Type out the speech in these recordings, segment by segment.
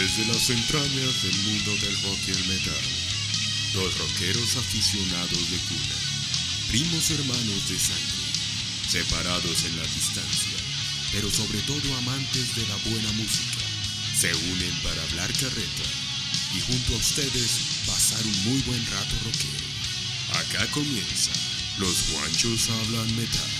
Desde las entrañas del mundo del rock y el metal, dos rockeros aficionados de cuna, primos hermanos de sangre, separados en la distancia, pero sobre todo amantes de la buena música, se unen para hablar carreta y junto a ustedes pasar un muy buen rato rockero. Acá comienza, los guanchos hablan metal.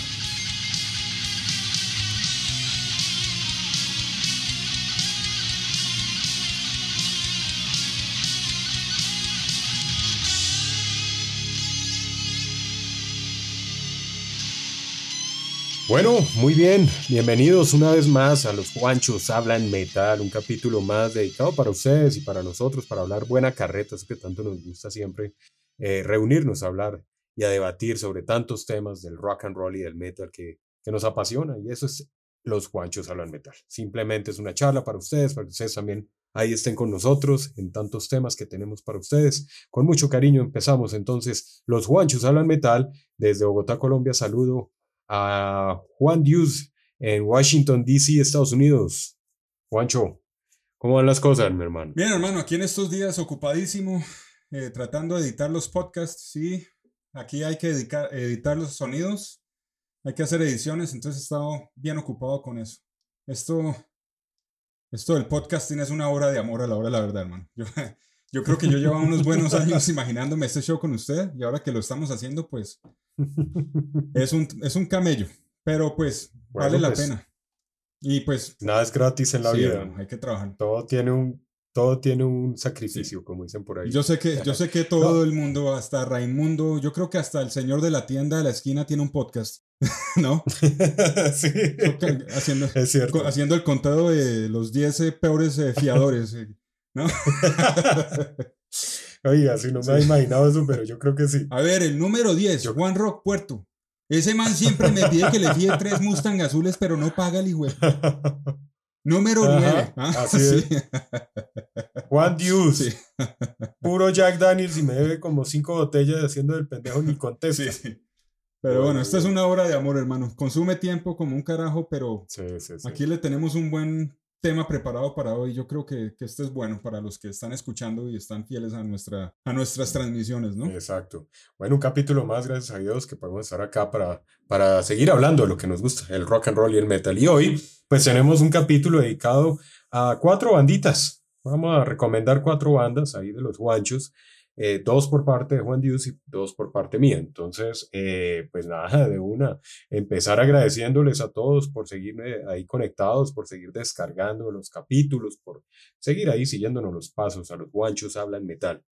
Bueno, muy bien, bienvenidos una vez más a Los Juanchos Hablan Metal, un capítulo más dedicado para ustedes y para nosotros, para hablar buena carreta, eso que tanto nos gusta siempre, eh, reunirnos a hablar y a debatir sobre tantos temas del rock and roll y del metal que, que nos apasiona, y eso es Los Juanchos Hablan Metal. Simplemente es una charla para ustedes, para que ustedes también ahí estén con nosotros en tantos temas que tenemos para ustedes. Con mucho cariño empezamos entonces Los Juanchos Hablan Metal desde Bogotá, Colombia. Saludo a Juan Diuz en Washington, D.C., Estados Unidos. Juancho, ¿cómo van las cosas, mi hermano? Bien, hermano, aquí en estos días ocupadísimo, eh, tratando de editar los podcasts, sí. Aquí hay que editar, los sonidos, hay que hacer ediciones, entonces he estado bien ocupado con eso. Esto, esto del podcasting es una obra de amor a la hora la verdad, hermano. Yo, yo creo que yo llevo unos buenos años imaginándome este show con usted y ahora que lo estamos haciendo, pues es un, es un camello, pero pues Bueno, vale la pues, pena. Y pues Nada es gratis en la sí, vida. hermano, hay que trabajar. Todo tiene un, todo tiene un sacrificio, como dicen por ahí. Yo sé que, yo sé que todo el mundo, hasta Raimundo, yo creo que hasta el señor de la tienda de la esquina tiene un podcast, ¿no? sí, Haciendo, es cierto. haciendo el contado de los 10 eh, peores eh, fiadores, eh, ¿no? Oiga, si no me había imaginado eso, pero yo creo que sí. A ver, el número 10, Yo- Juan Rock Puerto. Ese man siempre me pide que le fíe tres Mustang azules, pero no paga el hijo. Número Ajá, 9. ¿ah? así es. Juan Diuz, Sí. puro Jack Daniels y me debe como cinco botellas haciendo del pendejo ni contesta. Sí. Pero bueno, esta es una obra de amor, hermano. Consume tiempo como un carajo, pero. Aquí le tenemos un buen tema preparado para hoy. Yo creo que, que este es bueno para los que están escuchando y están fieles a, nuestra, a nuestras transmisiones, ¿no? Exacto. Bueno, un capítulo más, gracias a Dios, que podemos estar acá para, para seguir hablando de lo que nos gusta, el rock and roll y el metal. Y hoy, pues tenemos un capítulo dedicado a cuatro banditas. Vamos a recomendar cuatro bandas ahí de los guanchos, eh, dos por parte de Juan Dios y dos por parte mía. Entonces, eh, pues nada, de una, empezar agradeciéndoles a todos por seguirme ahí conectados, por seguir descargando los capítulos, por seguir ahí siguiéndonos los pasos. A los guanchos hablan metal.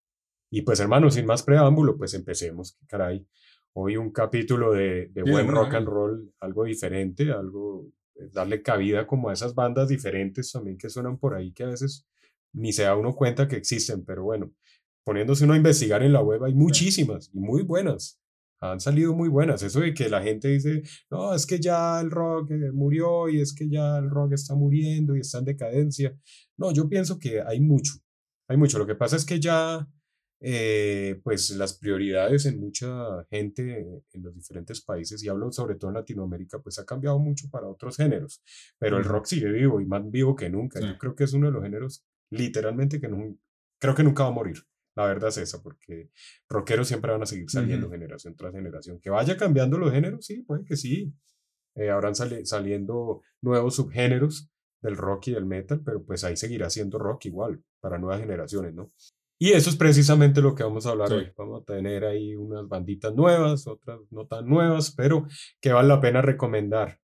Y pues hermano, sin más preámbulo, pues empecemos. Caray, hoy un capítulo de, de buen rock and roll, algo diferente, algo, eh, darle cabida como a esas bandas diferentes también que suenan por ahí que a veces ni se da uno cuenta que existen, pero bueno, poniéndose uno a investigar en la web hay muchísimas y muy buenas. Han salido muy buenas. Eso de que la gente dice, no, es que ya el rock eh, murió y es que ya el rock está muriendo y está en decadencia. No, yo pienso que hay mucho, hay mucho. Lo que pasa es que ya, eh, pues las prioridades en mucha gente en los diferentes países, y hablo sobre todo en Latinoamérica, pues ha cambiado mucho para otros géneros, pero el rock sigue vivo y más vivo que nunca. Sí. Yo creo que es uno de los géneros literalmente que no, creo que nunca va a morir. La verdad es esa, porque rockeros siempre van a seguir saliendo generación tras generación. Que vaya cambiando los géneros, sí, puede que sí. Eh, habrán sali- saliendo nuevos subgéneros del rock y del metal, pero pues ahí seguirá siendo rock igual para nuevas generaciones, ¿no? Y eso es precisamente lo que vamos a hablar Sí. hoy. Vamos a tener ahí unas banditas nuevas, otras no tan nuevas, pero que vale la pena recomendar.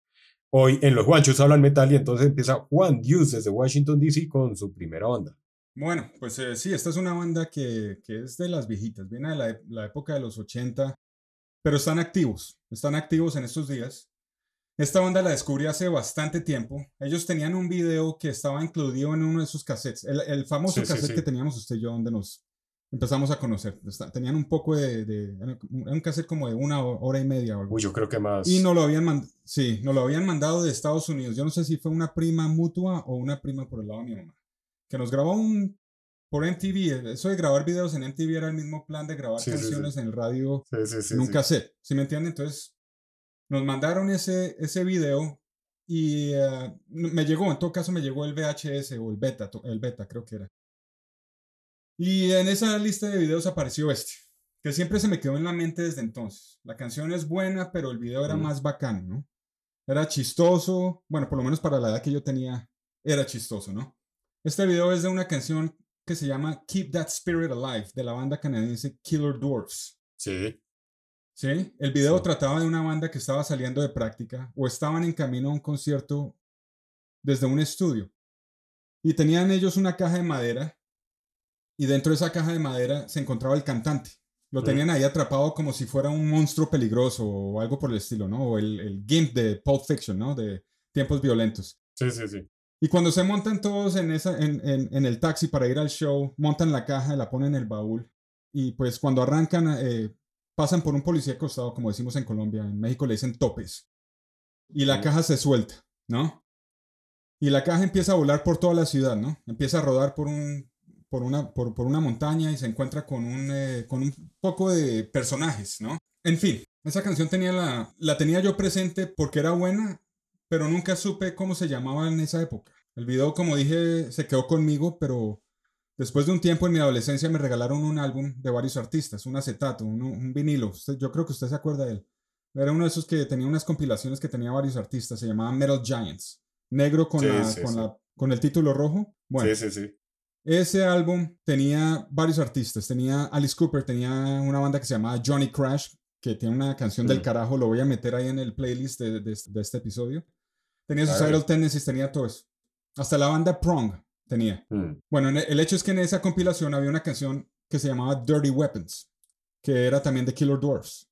Hoy en Los Guanchos hablan metal y entonces empieza Juan Diuz desde Washington, D.C. con su primera banda. Bueno, pues eh, sí, esta es una banda que, que es de las viejitas, viene de la, la época de los 80, pero están activos, están activos en estos días. Esta banda la descubrí hace bastante tiempo. Ellos tenían un video que estaba incluido en uno de sus cassettes, el, el famoso Sí, cassette sí. que teníamos usted y yo, donde nos empezamos a conocer. Tenían un poco de, de- era un cassette como de una ho- hora y media o algo Uy, yo creo que más. y nos lo habían mandado, sí, nos lo habían mandado de Estados Unidos. Yo no sé si fue una prima mutua o una prima por el lado de mi mamá. Que nos grabó un por MTV. Eso de grabar videos en MTV era el mismo plan de grabar Sí, canciones en el radio Sí, sí, sí, en un sí. cassette. ¿Sí me entienden? Entonces, nos mandaron ese, ese video y eh, me llegó, en todo caso me llegó el VHS o el beta, el beta creo que era. Y en esa lista de videos apareció este, que siempre se me quedó en la mente desde entonces. La canción es buena, pero el video era más bacán, ¿no? Era chistoso, bueno, por lo menos para la edad que yo tenía, era chistoso, ¿no? Este video es de una canción que se llama Keep That Spirit Alive, de la banda canadiense Killer Dwarfs. Sí. Sí, el video trataba de una banda que estaba saliendo de práctica o estaban en camino a un concierto desde un estudio. Y tenían ellos una caja de madera y dentro de esa caja de madera se encontraba el cantante. Lo tenían ahí atrapado como si fuera un monstruo peligroso o algo por el estilo, ¿no? O el, el GIMP de Pulp Fiction, ¿no? De tiempos violentos. Sí, sí, sí. Y cuando se montan todos en, esa, en, en, el taxi para ir al show, montan la caja, la ponen en el baúl. Y pues cuando arrancan, eh, pasan por un policía acostado, como decimos en Colombia. En México le dicen topes. Y la caja se suelta, ¿no? Y la caja empieza a volar por toda la ciudad, ¿no? Empieza a rodar por un, por una, por, por una montaña y se encuentra con un, eh, con un poco de personajes, ¿no? En fin, esa canción tenía la, la tenía yo presente porque era buena, pero nunca supe cómo se llamaba en esa época. El video, como dije, se quedó conmigo, pero después de un tiempo en mi adolescencia me regalaron un álbum de varios artistas, un acetato, un, vinilo. yo creo que usted se acuerda de él. Era uno de esos que tenía unas compilaciones que tenía varios artistas, se llamaba Metal Giants. Negro con, la, con, La, con el título rojo. Bueno, sí, sí, sí. Ese álbum tenía varios artistas. Tenía Alice Cooper, tenía una banda que se llamaba Johnny Crash, que tiene una canción del mm. carajo. Lo voy a meter ahí en el playlist de, de, este episodio. Tenía Suicidal Tendencies, tenía todo eso. Hasta la banda Prong tenía. Mm. Bueno, el hecho es que en esa compilación había una canción que se llamaba Dirty Weapons, que era también de Killer Dwarfs.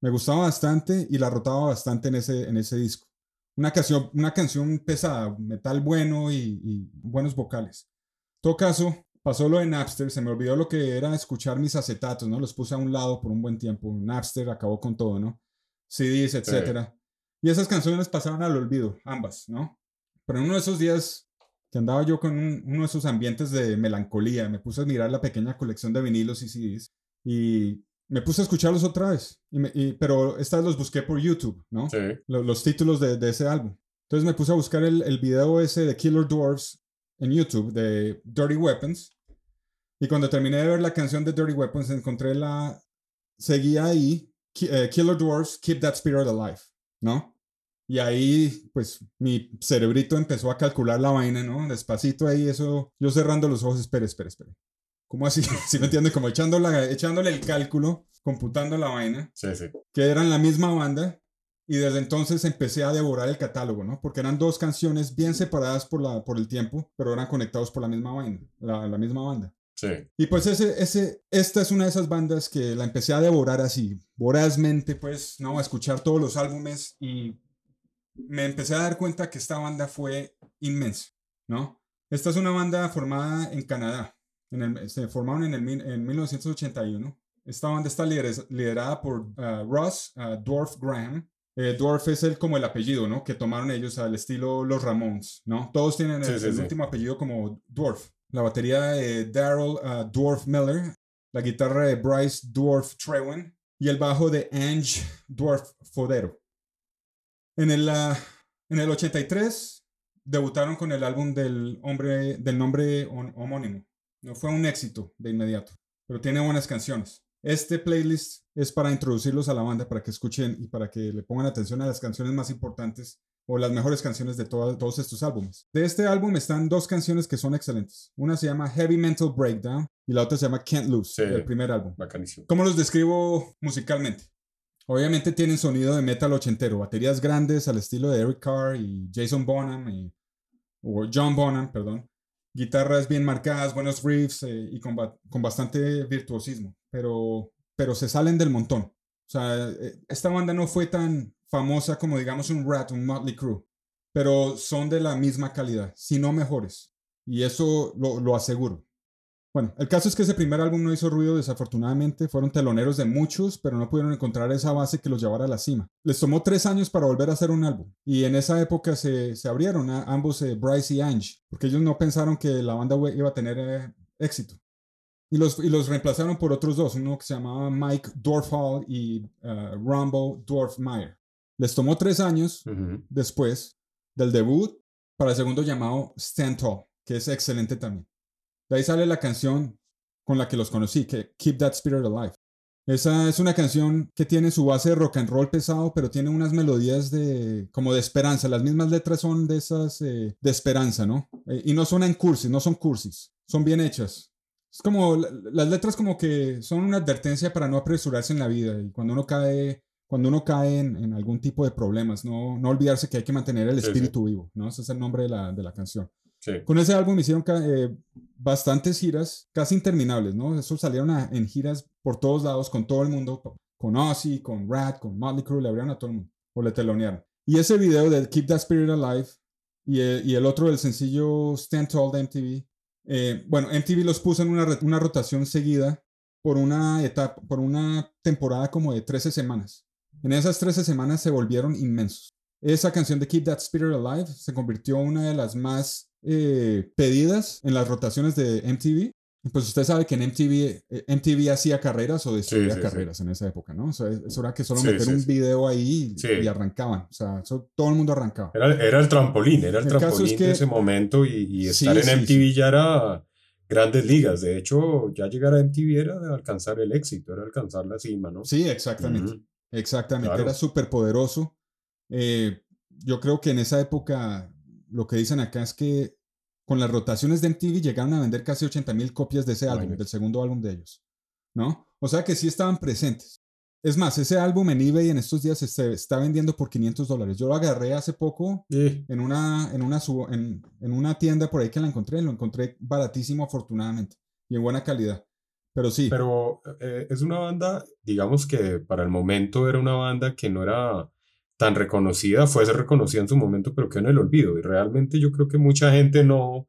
Me gustaba bastante y la rotaba bastante en ese, en ese disco. Una canción, una canción pesada, metal bueno y, y buenos vocales todo caso, pasó lo de Napster, se me olvidó lo que era escuchar mis acetatos, ¿no? Los puse a un lado por un buen tiempo. Napster acabó con todo, ¿no? CDs, etcétera. Y esas canciones pasaron al olvido, ambas, ¿no? Pero en uno de esos días que andaba yo con uno de esos ambientes de melancolía, me puse a mirar la pequeña colección de vinilos y CDs y me puse a escucharlos otra vez. Y pero esta vez los busqué por YouTube, ¿no? Sí. Los, títulos de, de, ese álbum. Entonces me puse a buscar el, el video ese de Killer Dwarfs en YouTube de Dirty Weapons. Y cuando terminé de ver la canción de Dirty Weapons, encontré la. Seguía ahí, eh, Killer Dwarfs, Keep That Spirit Alive, ¿no? Y ahí, pues, mi cerebrito empezó a calcular la vaina, ¿no? Despacito ahí, eso. Yo cerrando los ojos, espere, espere, espere. ¿Cómo así? si me entiende? Como echándole, echándole el cálculo, computando la vaina. Sí, sí. Que eran la misma banda. Y desde entonces empecé a devorar el catálogo, ¿no? Porque eran dos canciones bien separadas por, la, por el tiempo, pero eran conectados por la misma banda. La, la misma banda. Sí. Y pues ese, ese, esta es una de esas bandas que la empecé a devorar así, vorazmente, pues, ¿no? A escuchar todos los álbumes y me empecé a dar cuenta que esta banda fue inmensa, ¿no? Esta es una banda formada en Canadá. En el, se formaron en, el, en 1981. Esta banda está liderada por uh, Ross uh, Dwarf Graham, eh, Dwarf es el, como el apellido, ¿no? Que tomaron ellos al estilo Los Ramones, ¿no? Todos tienen el, último apellido como Dwarf. La batería de Daryl uh, Dwarf Miller, la guitarra de Bryce Dwarf Trewen y el bajo de Ange Dwarf Fodero. En el, uh, en el 83 debutaron con el álbum del, hombre, del nombre homónimo. No fue un éxito de inmediato, pero tiene buenas canciones. Este playlist es para introducirlos a la banda, para que escuchen y para que le pongan atención a las canciones más importantes o las mejores canciones de todos estos álbumes. De este álbum están dos canciones que son excelentes. Una se llama Heavy Mental Breakdown y la otra se llama Can't Lose, el primer álbum. Bacanísimo. ¿Cómo los describo musicalmente? Obviamente tienen sonido de metal ochentero, baterías grandes al estilo de Eric Carr y Jason Bonham y, o John Bonham, perdón guitarras bien marcadas, buenos riffs eh, y con, con, bastante virtuosismo, pero, pero se salen del montón. O sea, eh, esta banda no fue tan famosa como digamos un Rat, un Motley Crue, pero son de la misma calidad, si no mejores. Y eso lo, lo aseguro. Bueno, el caso es que ese primer álbum no hizo ruido desafortunadamente, fueron teloneros de muchos, pero no pudieron encontrar esa base que los llevara a la cima. Les tomó tres años para volver a hacer un álbum, y en esa época se, se abrieron a ambos eh, Bryce y Ange, porque ellos no pensaron que la banda iba a tener eh, éxito. Y los, y los reemplazaron por otros dos, uno que se llamaba Mike Dorfhall y uh, Rumble Dorfmeyer. Les tomó tres años después del debut para el segundo llamado Stand Tall, que es excelente también. De ahí sale la canción con la que los conocí, que Keep That Spirit Alive. Esa es una canción que tiene su base de rock and roll pesado, pero tiene unas melodías de como de esperanza. Las mismas letras son de esas eh, de esperanza, ¿no? Eh, y no son en cursis, no son cursis, son bien hechas. Es como las letras como que son una advertencia para no apresurarse en la vida y cuando uno cae cuando uno cae en, algún tipo de problemas, no, no olvidarse que hay que mantener el espíritu vivo, ¿no? Ese es el nombre de la, de la canción. Con ese álbum hicieron eh, bastantes giras, casi interminables, ¿no? Eso salieron en giras por todos lados, con todo el mundo, con Ozzy, con Rat, con Motley Crue, le abrieron a todo el mundo, o le telonearon. Y ese video de Keep That Spirit Alive y el, y el otro del sencillo Stand Tall de MTV, eh, bueno, MTV los puso en una, rotación seguida por una etapa, por una temporada como de 13 semanas. En esas 13 semanas se volvieron inmensos. Esa canción de Keep That Spirit Alive se convirtió en una de las más eh, pedidas en las rotaciones de MTV. Pues usted sabe que en MTV, eh, MTV hacía carreras o destruía carreras en esa época, ¿no? O sea, eso era que solo meter un video ahí y, arrancaban. O sea, todo el mundo arrancaba. Era, era el trampolín, era el, trampolín de ese momento y, estar en MTV ya era grandes ligas. De hecho, ya llegar a MTV era de alcanzar el éxito, era alcanzar la cima, ¿no? Sí, exactamente. Exactamente, era súper poderoso. Eh, yo creo que en esa época lo que dicen acá es que con las rotaciones de MTV llegaron a vender casi 80 mil copias de ese álbum, del segundo álbum de ellos, ¿no? O sea que sí estaban presentes. Es más, ese álbum en eBay en estos días se está vendiendo por 500 dólares. Yo lo agarré hace poco en, una, en, una, en, en, una tienda por ahí que la encontré. Lo encontré baratísimo, afortunadamente, y en buena calidad. Pero sí. Pero eh, es una banda, digamos que para el momento era una banda que no era tan reconocida, fue reconocida en su momento, pero quedó en el olvido. Y realmente yo creo que mucha gente no,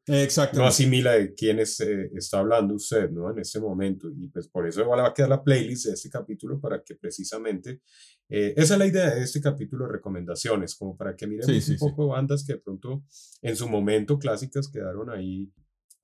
no asimila de quién es, eh, está hablando usted ¿no? en este momento. Y pues por eso igual va a quedar la playlist de este capítulo para que precisamente, eh, esa es la idea de este capítulo de recomendaciones, como para que miremos un poco bandas que de pronto en su momento clásicas quedaron ahí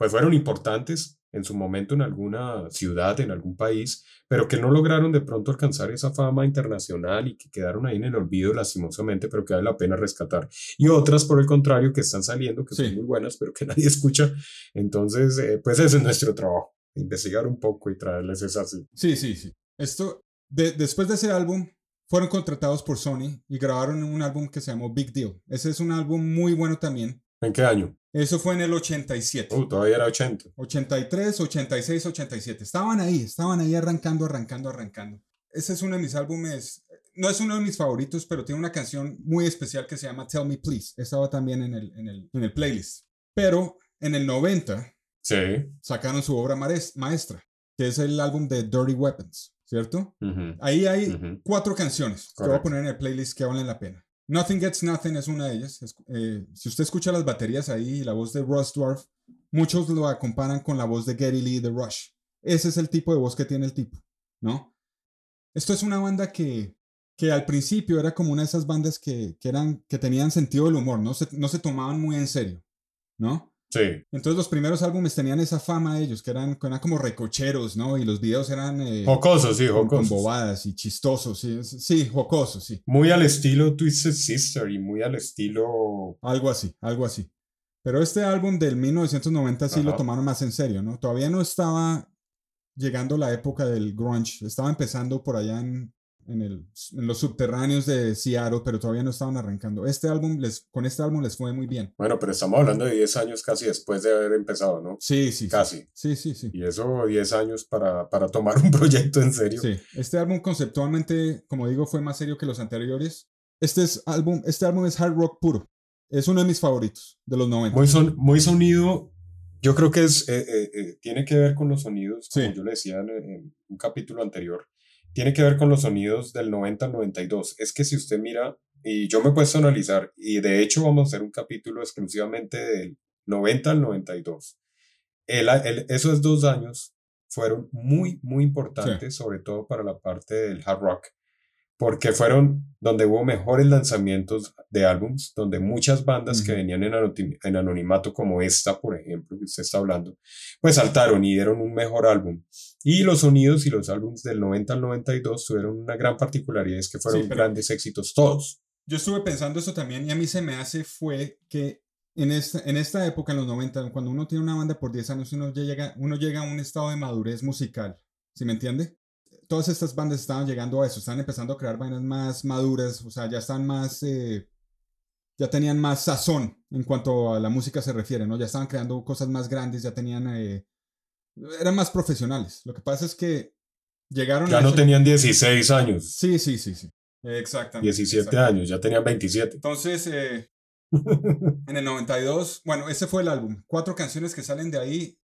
pues fueron importantes en su momento en alguna ciudad, en algún país, pero que no lograron de pronto alcanzar esa fama internacional y que quedaron ahí en el olvido lastimosamente, pero que vale la pena rescatar. Y otras, por el contrario, que están saliendo, que son muy buenas, pero que nadie escucha. Entonces, eh, pues ese es nuestro trabajo, investigar un poco y traerles esas. Sí, sí, sí. Esto, después de ese álbum, fueron contratados por Sony y grabaron un álbum que se llamó Big Deal. Ese es un álbum muy bueno también. ¿En qué año? Eso fue en el 87. Uh, todavía era 80. 83, 86, 87. Estaban ahí, estaban ahí arrancando, arrancando, arrancando. Ese es uno de mis álbumes, no es uno de mis favoritos, pero tiene una canción muy especial que se llama Tell Me Please. Estaba también en el, en el, en el playlist. Pero en el 90 sí. sacaron su obra maestra, que es el álbum de Dirty Weapons, ¿cierto? Ahí hay cuatro canciones que voy a poner en el playlist que valen la pena. Nothing Gets Nothing es una de ellas. Eh, si usted escucha las baterías ahí y la voz de Russ Dwarf, muchos lo comparan con la voz de Gary Lee de Rush. Ese es el tipo de voz que tiene el tipo, ¿no? Esto es una banda que, que al principio era como una de esas bandas que, que, eran, que tenían sentido del humor, ¿no? Se, no se tomaban muy en serio, ¿no? Sí. Entonces los primeros álbumes tenían esa fama de ellos, que eran, eran como recocheros, ¿no? Y los videos eran... Eh, jocosos, sí, jocosos. Con bobadas y chistosos, sí, sí, jocosos, sí. Muy al estilo Twisted Sister y muy al estilo... Algo así, algo así. Pero este álbum del 1990 sí lo tomaron más en serio, ¿no? Todavía no estaba llegando la época del grunge, estaba empezando por allá en en, el, en, los subterráneos de Seattle, pero todavía no estaban arrancando. Este álbum les, con este álbum les fue muy bien. Bueno, pero estamos hablando de 10 años casi después de haber empezado, ¿no? Sí, sí. Casi. Sí, sí, sí. Y eso 10 años para, para tomar un proyecto en serio. Sí, este álbum conceptualmente, como digo, fue más serio que los anteriores. Este, es álbum, este álbum es hard rock puro. Es uno de mis favoritos de los 90. Muy, son, muy sonido. Yo creo que es, eh, eh, eh, tiene que ver con los sonidos, como yo le decía en un capítulo anterior tiene que ver con los sonidos del 90 al 92. Es que si usted mira, y yo me he puesto a analizar, y de hecho vamos a hacer un capítulo exclusivamente del 90 al 92. El, esos dos años fueron muy, muy importantes, sobre todo para la parte del hard rock porque fueron donde hubo mejores lanzamientos de álbums, donde muchas bandas que venían en, anonimato como esta, por ejemplo, que usted está hablando, pues saltaron y dieron un mejor álbum. Y los sonidos y los álbums del 90 al 92 tuvieron una gran particularidad, es que fueron grandes éxitos todos. yo estuve pensando eso también y a mí se me hace fue que en esta, en esta época, en los 90, cuando uno tiene una banda por 10 años, uno, ya llega, uno llega a un estado de madurez musical, ¿sí me entiende? Todas estas bandas estaban llegando a eso, están empezando a crear vainas más maduras, o sea, ya están más, eh, ya tenían más sazón en cuanto a la música se refiere, ¿no? Ya estaban creando cosas más grandes, ya tenían, eh, eran más profesionales. Lo que pasa es que llegaron... Ya no tenían 16 años. Sí, sí, sí, sí. Exactamente. 17 años, ya tenían 27. Entonces, eh, en el 92, bueno, ese fue el álbum. Cuatro canciones que salen de ahí.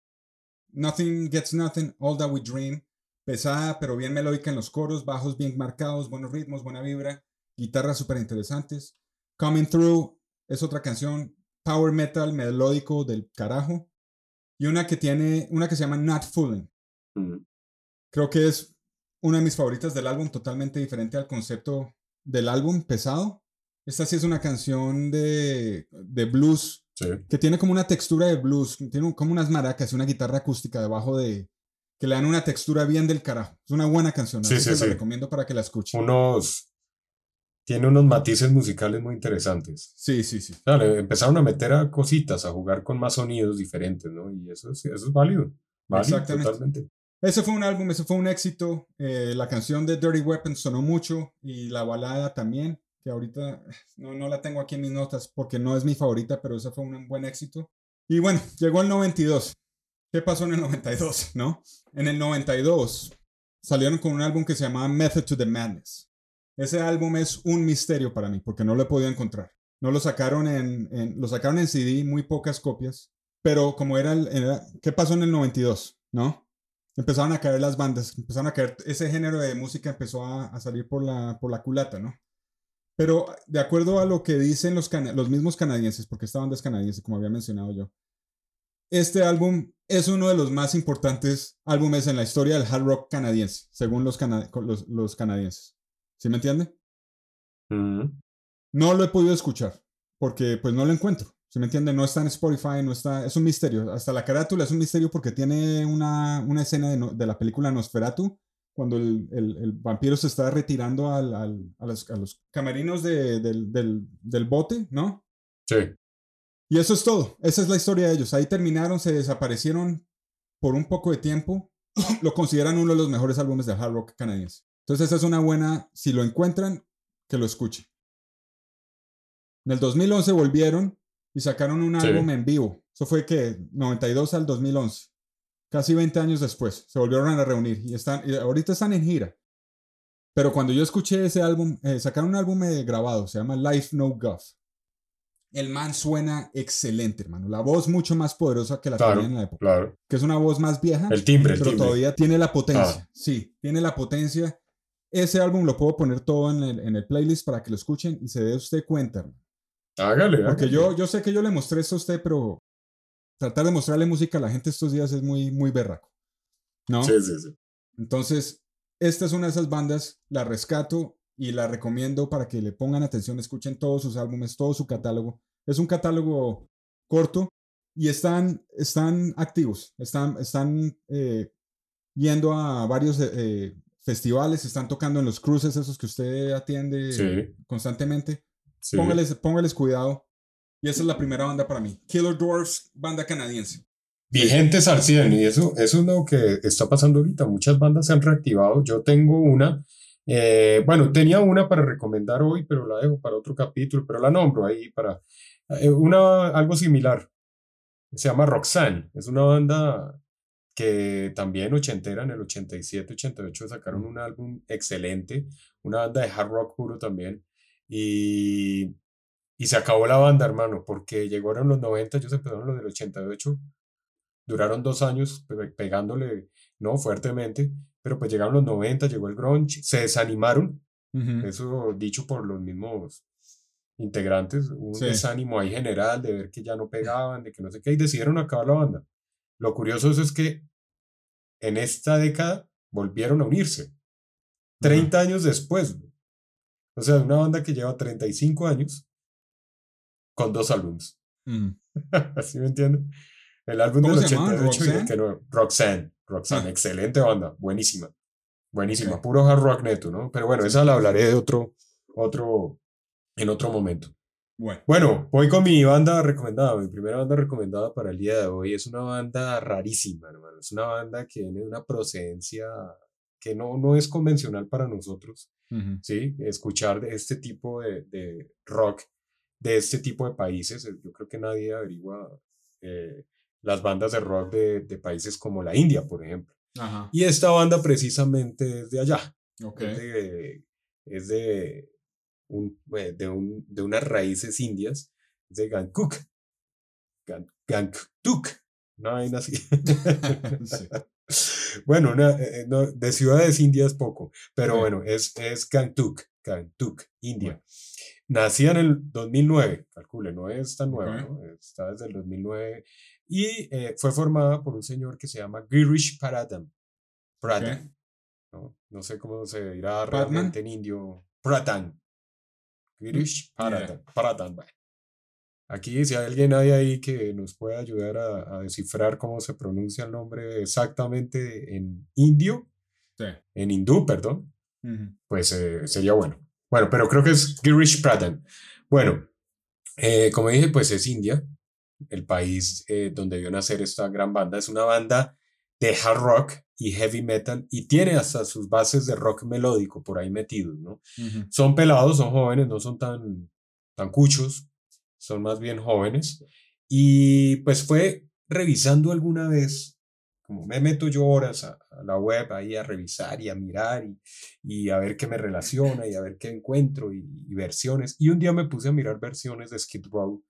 Nothing Gets Nothing, All That We Dream. Pesada, pero bien melódica en los coros, bajos bien marcados, buenos ritmos, buena vibra, guitarras súper interesantes. Coming Through es otra canción, power metal melódico del carajo. Y una que tiene, una que se llama Not Fooling. Creo que es una de mis favoritas del álbum, totalmente diferente al concepto del álbum pesado. Esta sí es una canción de, de blues que tiene como una textura de blues, tiene como unas maracas y una guitarra acústica debajo de que le dan una textura bien del carajo. Es una buena canción, sí, sí, la recomiendo para que la escuchen. Unos tiene unos matices musicales muy interesantes. Sí, sí, sí. empezaron a meter a cositas, a jugar con más sonidos diferentes, ¿no? Y eso es, eso es válido. válido Exactamente. Totalmente. Ese fue un álbum, ese fue un éxito. Eh, la canción de Dirty Weapon sonó mucho y la balada también que ahorita no, no la tengo aquí en mis notas porque no es mi favorita, pero esa fue un buen éxito. Y bueno, llegó el 92. ¿Qué pasó en el 92? ¿No? En el 92 salieron con un álbum que se llamaba Method to the Madness. Ese álbum es un misterio para mí porque no lo he podido encontrar. No lo sacaron en, lo sacaron en CD, muy pocas copias, pero como era, el, ¿qué pasó en el 92? ¿No? Empezaron a caer las bandas, empezaron a caer, ese género de música empezó a, salir por la, por la culata, ¿no? Pero de acuerdo a lo que dicen los, los mismos canadienses, porque esta banda es como había mencionado yo, este álbum es uno de los más importantes álbumes en la historia del hard rock canadiense, según los, los, canadienses. ¿Sí me entiende? No lo he podido escuchar, porque pues no lo encuentro. ¿Sí me entiende? No está en Spotify, no está... Es un misterio. Hasta la carátula es un misterio porque tiene una, una escena de, de la película Nosferatu cuando el, el, vampiro se está retirando al, al, a, los, a, los, camerinos de, del, del, del, bote, ¿no? Sí. Y eso es todo. Esa es la historia de ellos. Ahí terminaron, se desaparecieron por un poco de tiempo. lo consideran uno de los mejores álbumes de hard rock canadiense. Entonces, esa es una buena. Si lo encuentran, que lo escuchen. En el 2011 volvieron y sacaron un álbum en vivo. Eso fue que 92 al 2011 casi 20 años después, se volvieron a reunir y, están, y ahorita están en gira. Pero cuando yo escuché ese álbum, eh, sacaron un álbum eh, grabado, se llama Life No Guff. El man suena excelente, hermano. La voz mucho más poderosa que la tenía en la época. Claro. Que es una voz más vieja. El timbre, Pero todavía tiene la potencia. Ah. Sí, tiene la potencia. Ese álbum lo puedo poner todo en el, en el playlist para que lo escuchen y se dé usted cuenta, hermano. Hágale, Porque Yo, yo sé que yo le mostré esto a usted, pero tratar de mostrarle música a la gente estos días es muy, muy berraco. ¿No? Sí, sí, sí. Entonces, esta es una de esas bandas, la rescato y la recomiendo para que le pongan atención, escuchen todos sus álbumes, todo su catálogo. Es un catálogo corto y están, están activos, están, están eh, yendo a varios eh, festivales, están tocando en los cruces esos que usted atiende constantemente. Póngales, póngales cuidado y esa es la primera banda para mí. Killer Dwarfs, banda canadiense. Vigentes al 100, y eso, eso es lo que está pasando ahorita. Muchas bandas se han reactivado. Yo tengo una, eh, bueno, tenía una para recomendar hoy, pero la dejo para otro capítulo, pero la nombro ahí para eh, una, algo similar. Se llama Roxanne. Es una banda que también ochentera, en el 87, 88 sacaron un álbum excelente, una banda de hard rock puro también. Y y se acabó la banda, hermano, porque llegaron los 90, ellos empezaron los del 88, duraron dos años pegándole, no, fuertemente, pero pues llegaron los 90, llegó el grunge, se desanimaron, eso dicho por los mismos integrantes, un desánimo ahí general de ver que ya no pegaban, de que no sé qué, y decidieron acabar la banda. Lo curioso es que en esta década volvieron a unirse, 30 años después. O sea, una banda que lleva 35 años con dos álbumes. Mm. ¿Así me entienden? El álbum del 88 y que no. Roxanne. Roxanne, ah. excelente banda, buenísima. Buenísima, puro hard rock neto, ¿no? Pero bueno, esa la hablaré de otro, otro, en otro momento. Bueno, Bueno, voy con mi banda recomendada. Mi primera banda recomendada para el día de hoy es una banda rarísima, hermano. Es una banda que tiene una procedencia que no, no es convencional para nosotros, ujú, ¿sí? Escuchar de este tipo de, de rock de este tipo de países. eh, Yo creo que nadie averigua eh, las bandas de rock de, de países como la India, por ejemplo. ajá, Y esta banda precisamente es de allá es de, es de, un, eh, de, un- de unas raíces indias, es de Gangkok. Gan- Gangtuk, una vaina así. Bueno, una, eh, no, de ciudades indias poco, pero bueno, es, es Gangtuk, Gangtuk, India. Nacía en el 2009, calcule, no es tan nueva. ¿no? está desde el 2009, y eh, fue formada por un señor que se llama Girish Paradam. Pradhan, ¿no? No sé cómo se dirá realmente en indio. Pradhan. Girish idea. Pradhan. Pradhan, bueno. Aquí, si hay alguien hay ahí que nos pueda ayudar a, a descifrar cómo se pronuncia el nombre exactamente en indio, sí, en hindú, perdón, pues eh, sería bueno. Bueno, pero creo que es Girish Pradhan. Bueno, eh, como dije, pues es India, el país eh, donde vio nacer esta gran banda. Es una banda de hard rock y heavy metal y tiene hasta sus bases de rock melódico por ahí metidos, ¿no? Son pelados, son jóvenes, no son tan, tan cuchos, son más bien jóvenes. Y pues fue revisando alguna vez, como me meto yo horas a, a la web ahí a revisar y a mirar y, y a ver qué me relaciona y a ver qué encuentro y, y versiones. Y un día me puse a mirar versiones de Skid Row,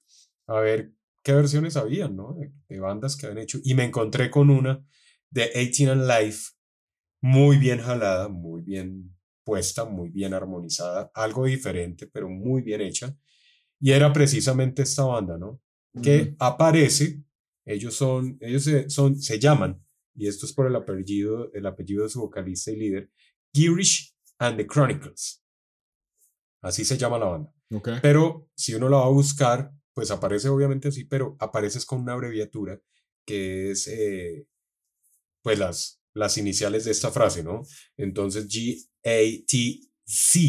a ver qué versiones habían, ¿no? De, de bandas que habían hecho. Y me encontré con una de 18 and Life, muy bien jalada, muy bien puesta, muy bien armonizada, algo diferente, pero muy bien hecha. Y era precisamente esta banda, ¿no? Que aparece, ellos son, ellos se, son, se llaman, y esto es por el apellido, el apellido de su vocalista y líder, Girish and the Chronicles. Así se llama la banda. ok, Pero si uno la va a buscar, pues aparece obviamente así, pero apareces con una abreviatura que es eh, pues las, las iniciales de esta frase, ¿no? Entonces G-A-T-C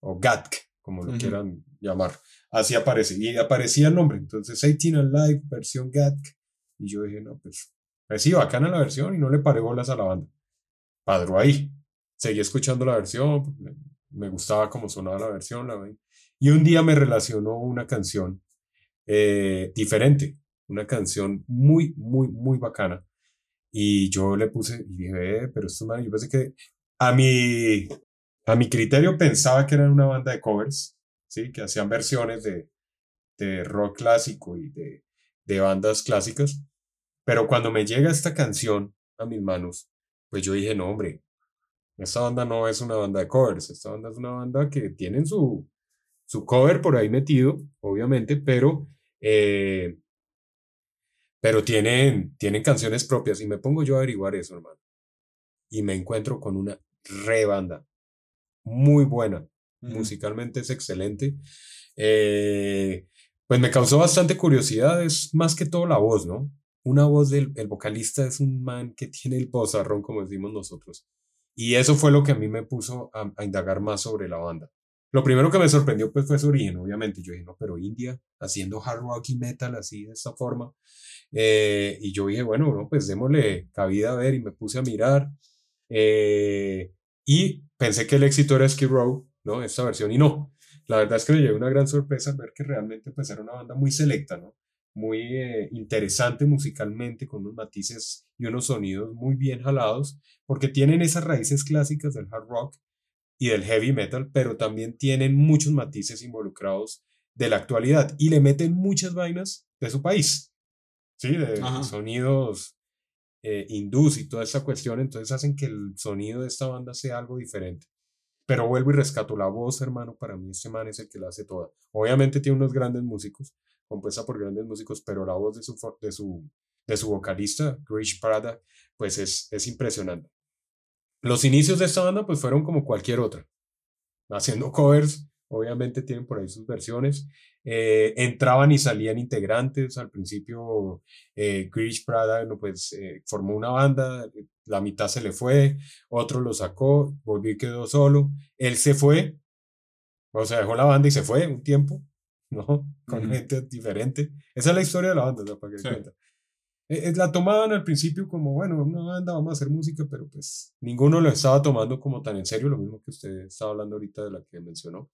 o GATC, como lo Ujú. quieran llamar. Así aparece. Y aparecía el nombre. Entonces 18 Live, versión GATC. Y yo dije, no, pues, pues sí, bacana la versión y no le paré bolas a la banda. Padro ahí. Seguí escuchando la versión, me, gustaba cómo sonaba la versión. La, y un día me relacionó una canción eh, diferente, una canción muy, muy, muy bacana. Y yo le puse, y dije, eh, pero esto, man, yo pensé que a mi, a mi criterio pensaba que eran una banda de covers, ¿sí? Que hacían versiones de, de rock clásico y de, de bandas clásicas. Pero cuando me llega esta canción a mis manos, pues yo dije, no, hombre, esta banda no es una banda de covers, esta banda es una banda que tienen su, su cover por ahí metido, obviamente, pero, eh, pero tienen, tienen canciones propias y me pongo yo a averiguar eso, hermano. Y me encuentro con una re banda, muy buena, musicalmente es excelente. Eh, pues me causó bastante curiosidad, es más que todo la voz, ¿no? Una voz del el vocalista es un man que tiene el bozarrón, como decimos nosotros. Y eso fue lo que a mí me puso a, a indagar más sobre la banda. Lo primero que me sorprendió pues fue su origen, obviamente. Yo dije, no, pero India haciendo hard rock y metal así de esta forma. Eh, y yo dije, bueno, no, pues démosle cabida a ver y me puse a mirar. Eh, y pensé que el éxito era Skid Row, ¿no? Esta versión, y no. La verdad es que me llevé una gran sorpresa al ver que realmente pues era una banda muy selecta, ¿no? Muy eh, interesante musicalmente, con unos matices y unos sonidos muy bien jalados, porque tienen esas raíces clásicas del hard rock y del heavy metal, pero también tienen muchos matices involucrados de la actualidad y le meten muchas vainas de su país, ¿sí? De Ajá. sonidos eh, hindús y toda esa cuestión, entonces hacen que el sonido de esta banda sea algo diferente. Pero vuelvo y rescato la voz, hermano, para mí este man es el que la hace toda. Obviamente tiene unos grandes músicos, compuesta por grandes músicos, pero la voz de su, de su, de su vocalista, Grish Prada, pues es, es impresionante. Los inicios de esta banda pues fueron como cualquier otra, haciendo covers, obviamente tienen por ahí sus versiones, eh, entraban y salían integrantes, al principio eh, Grish Prada no, pues, eh, formó una banda, la mitad se le fue, otro lo sacó, volvió y quedó solo, él se fue, O sea, dejó la banda y se fue un tiempo, ¿no? Con gente diferente. Esa es la historia de la banda, ¿no? Para que cuenta. Eh, eh, la tomaban al principio como, bueno, una banda, vamos a hacer música, pero pues ninguno lo estaba tomando como tan en serio, lo mismo que usted estaba hablando ahorita de la que mencionó.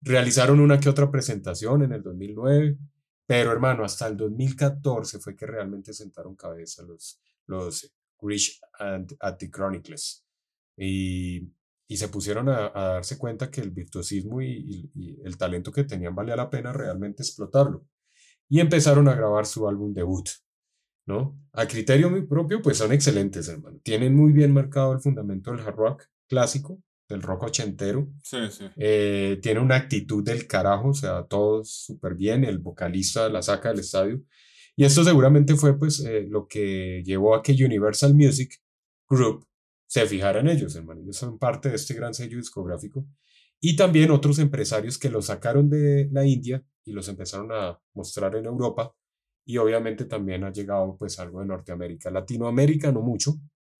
Realizaron una que otra presentación en el 2009, pero hermano, hasta el 2014 fue que realmente sentaron cabeza los, los Rich and at the Chronicles. Y, y se pusieron a, darse cuenta que el virtuosismo y, y, el talento que tenían valía la pena realmente explotarlo. Y empezaron a grabar su álbum debut, ¿no? A criterio muy propio, pues son excelentes, hermano. Tienen muy bien marcado el fundamento del hard rock clásico, del rock ochentero. Sí, sí. Eh, tiene una actitud del carajo, o sea, todo súper bien. El vocalista la saca del estadio. Y esto seguramente fue pues eh, lo que llevó a que Universal Music Group se fijara en ellos, hermano. Ellos son parte de este gran sello discográfico. Y también otros empresarios que los sacaron de la India y los empezaron a mostrar en Europa. Y obviamente también ha llegado pues algo de Norteamérica. Latinoamérica no mucho,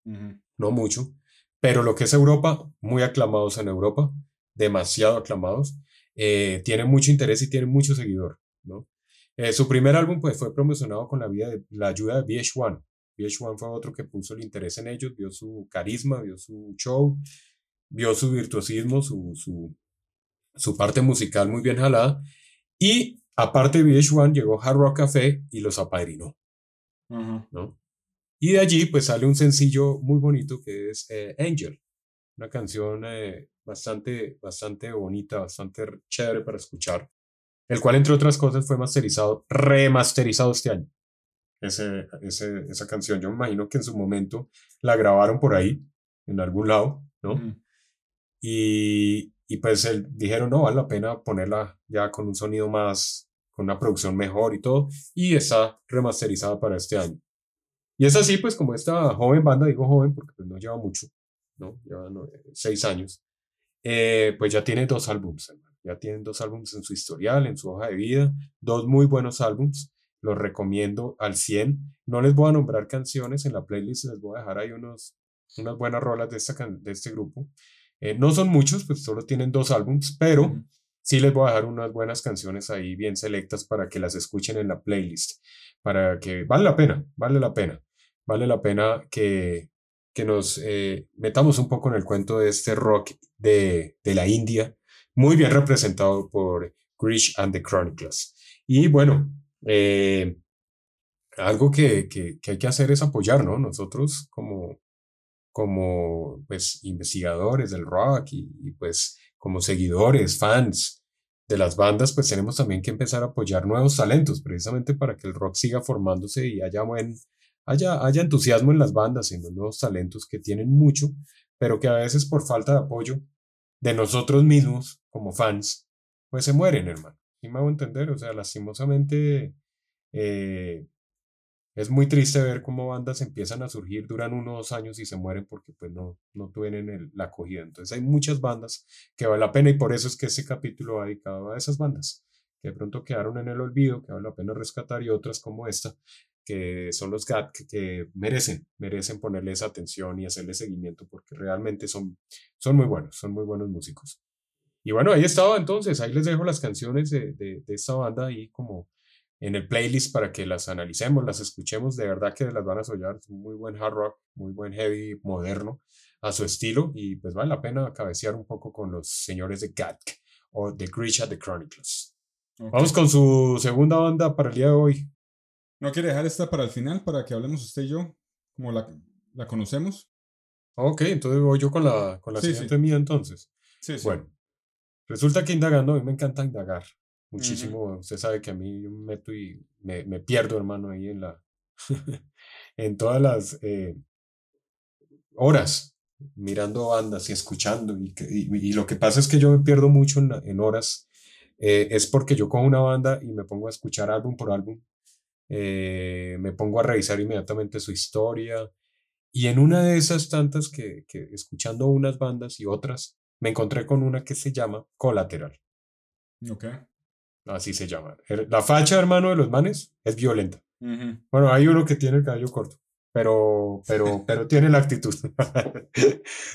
no mucho, pero lo que es Europa, muy aclamados en Europa, demasiado aclamados, eh, tienen mucho interés y tienen mucho seguidor, ¿no? Eh, su primer álbum pues, fue promocionado con la, vida de, la ayuda de VH1. VH1 fue otro que puso el interés en ellos, vio su carisma, vio su show, vio su virtuosismo, su, su, su parte musical muy bien jalada. Y aparte de VH1 llegó Hard Rock Café y los apadrinó. ¿no? Y de allí pues sale un sencillo muy bonito que es eh, Angel, una canción eh, bastante, bastante bonita, bastante chévere para escuchar el cual entre otras cosas fue masterizado, remasterizado este año. Ese, ese, esa canción, yo me imagino que en su momento la grabaron por ahí, en algún lado, ¿no? y, y, pues el, dijeron, no, vale la pena ponerla ya con un sonido más, con una producción mejor y todo, y está remasterizada para este año. Y es así, pues como esta joven banda, digo joven porque pues no lleva mucho, ¿no? Lleva seis años, eh, pues ya tiene dos álbumes, ya tienen dos álbumes en su historial, en su hoja de vida, dos muy buenos álbumes. Los recomiendo al 100. No les voy a nombrar canciones en la playlist, les voy a dejar ahí unos, unas buenas rolas de, esta, de este grupo. Eh, no son muchos, pues solo tienen dos álbumes, pero sí les voy a dejar unas buenas canciones ahí bien selectas para que las escuchen en la playlist, para que vale la pena, vale la pena, vale la pena que, que nos eh, metamos un poco en el cuento de este rock de, de la India, muy bien representado por Grish and the Chronicles. Y bueno, eh, algo que, que, hay que hacer es apoyar, ¿no? Nosotros como, como pues, investigadores del rock y, pues como seguidores, fans de las bandas, pues tenemos también que empezar a apoyar nuevos talentos, precisamente para que el rock siga formándose y haya buen, haya, haya entusiasmo en las bandas, en los nuevos talentos que tienen mucho, pero que a veces por falta de apoyo de nosotros mismos como fans, pues se mueren, hermano. ¿Sí me hago entender? O sea, lastimosamente eh, es muy triste ver cómo bandas empiezan a surgir, duran unos dos años y se mueren porque pues no, no tuvieron el, la acogida. Entonces hay muchas bandas que vale la pena y por eso es que este capítulo va dedicado a esas bandas que de pronto quedaron en el olvido, que vale la pena rescatar y otras como esta, que son los GAT que, merecen, merecen ponerles atención y hacerle seguimiento porque realmente son, son muy buenos, son muy buenos músicos. Y bueno, ahí estaba entonces, ahí les dejo las canciones de, de, esta banda ahí como en el playlist para que las analicemos, las escuchemos, de verdad que las van a soñar, muy buen hard rock, muy buen heavy moderno a su estilo y pues vale la pena cabecear un poco con los señores de GAT o de Grisha The Chronicles. Vamos con su segunda banda para el día de hoy. ¿No quiere dejar esta para el final para que hablemos usted y yo como la, la conocemos? Ok, entonces voy yo con la, con la siguiente mía entonces. Sí, sí. Bueno, resulta que indagando, a mí me encanta indagar muchísimo. Usted sabe que a mí yo me meto y me, me pierdo, hermano, ahí en la en todas las eh, horas mirando bandas y escuchando. Y, y, lo que pasa es que yo me pierdo mucho en, en horas. Eh, es porque yo cojo una banda y me pongo a escuchar álbum por álbum eh, me pongo a revisar inmediatamente su historia y en una de esas tantas que, que, escuchando unas bandas y otras, me encontré con una que se llama Colateral. Ok. Así se llama. La facha, hermano, de los manes es violenta. Bueno, hay uno que tiene el cabello corto, pero, pero, pero tiene la actitud.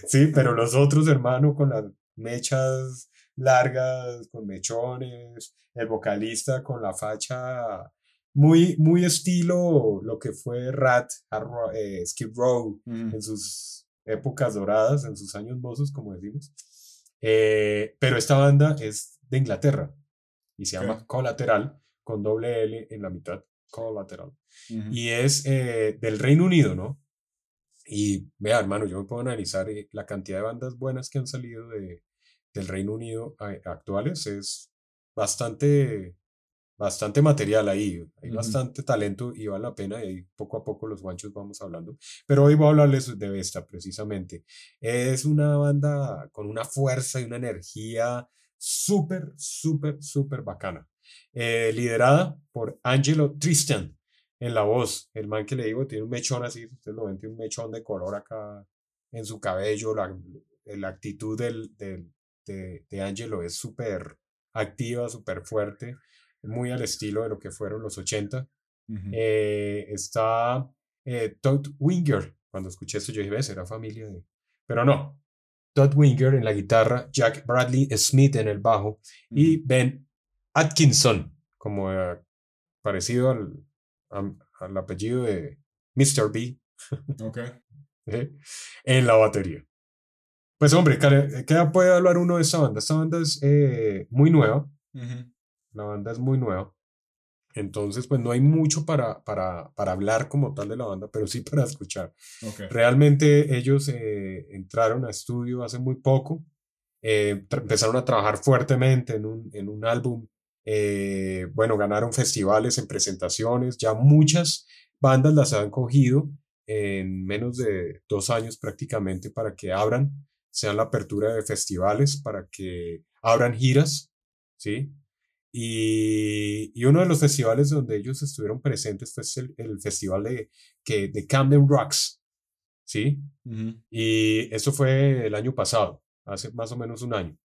sí, pero los otros, hermano, con las mechas largas, con mechones, el vocalista con la facha muy, muy estilo lo que fue Rat, eh, Skip Row en sus épocas doradas, en sus años mozos, como decimos. Eh, pero esta banda es de Inglaterra y se llama Collateral, con doble L en la mitad, Collateral. Y es eh, del Reino Unido, ¿no? Y vea, hermano, yo me puedo analizar la cantidad de bandas buenas que han salido de, del Reino Unido actuales, es bastante bastante material ahí, hay bastante talento y vale la pena y poco a poco los guanchos vamos hablando. Pero hoy voy a hablarles de Vesta precisamente. Es una banda con una fuerza y una energía súper, súper, súper bacana. Eh, liderada por Angelo Tristan en la voz. El man que le digo tiene un mechón así, ustedes lo ven, tiene un mechón de color acá en su cabello. La, la actitud del, del, de, de Angelo es súper activa, súper fuerte muy al estilo de lo que fueron los 80. Eh, está eh, Todd Winger. Cuando escuché esto yo dije, ves, era familia de... Pero no. Todd Winger en la guitarra, Jack Bradley Smith en el bajo y Ben Atkinson, como eh, parecido al, al, apellido de Mr. B. Okay. en la batería. Pues hombre, ¿qué puede hablar uno de esta banda? Esta banda es muy nueva. La banda es muy nueva. Entonces, pues no hay mucho para, para, para hablar como tal de la banda, pero sí para escuchar. Realmente ellos eh, entraron a estudio hace muy poco, eh, empezaron a trabajar fuertemente en un, en un álbum, eh, bueno, ganaron festivales en presentaciones, ya muchas bandas las han cogido en menos de dos años prácticamente para que abran, sean la apertura de festivales, para que abran giras, ¿sí? Y, y, uno de los festivales donde ellos estuvieron presentes fue el, el festival de, que, de Camden Rocks, ¿sí? Y eso fue el año pasado, hace más o menos un año.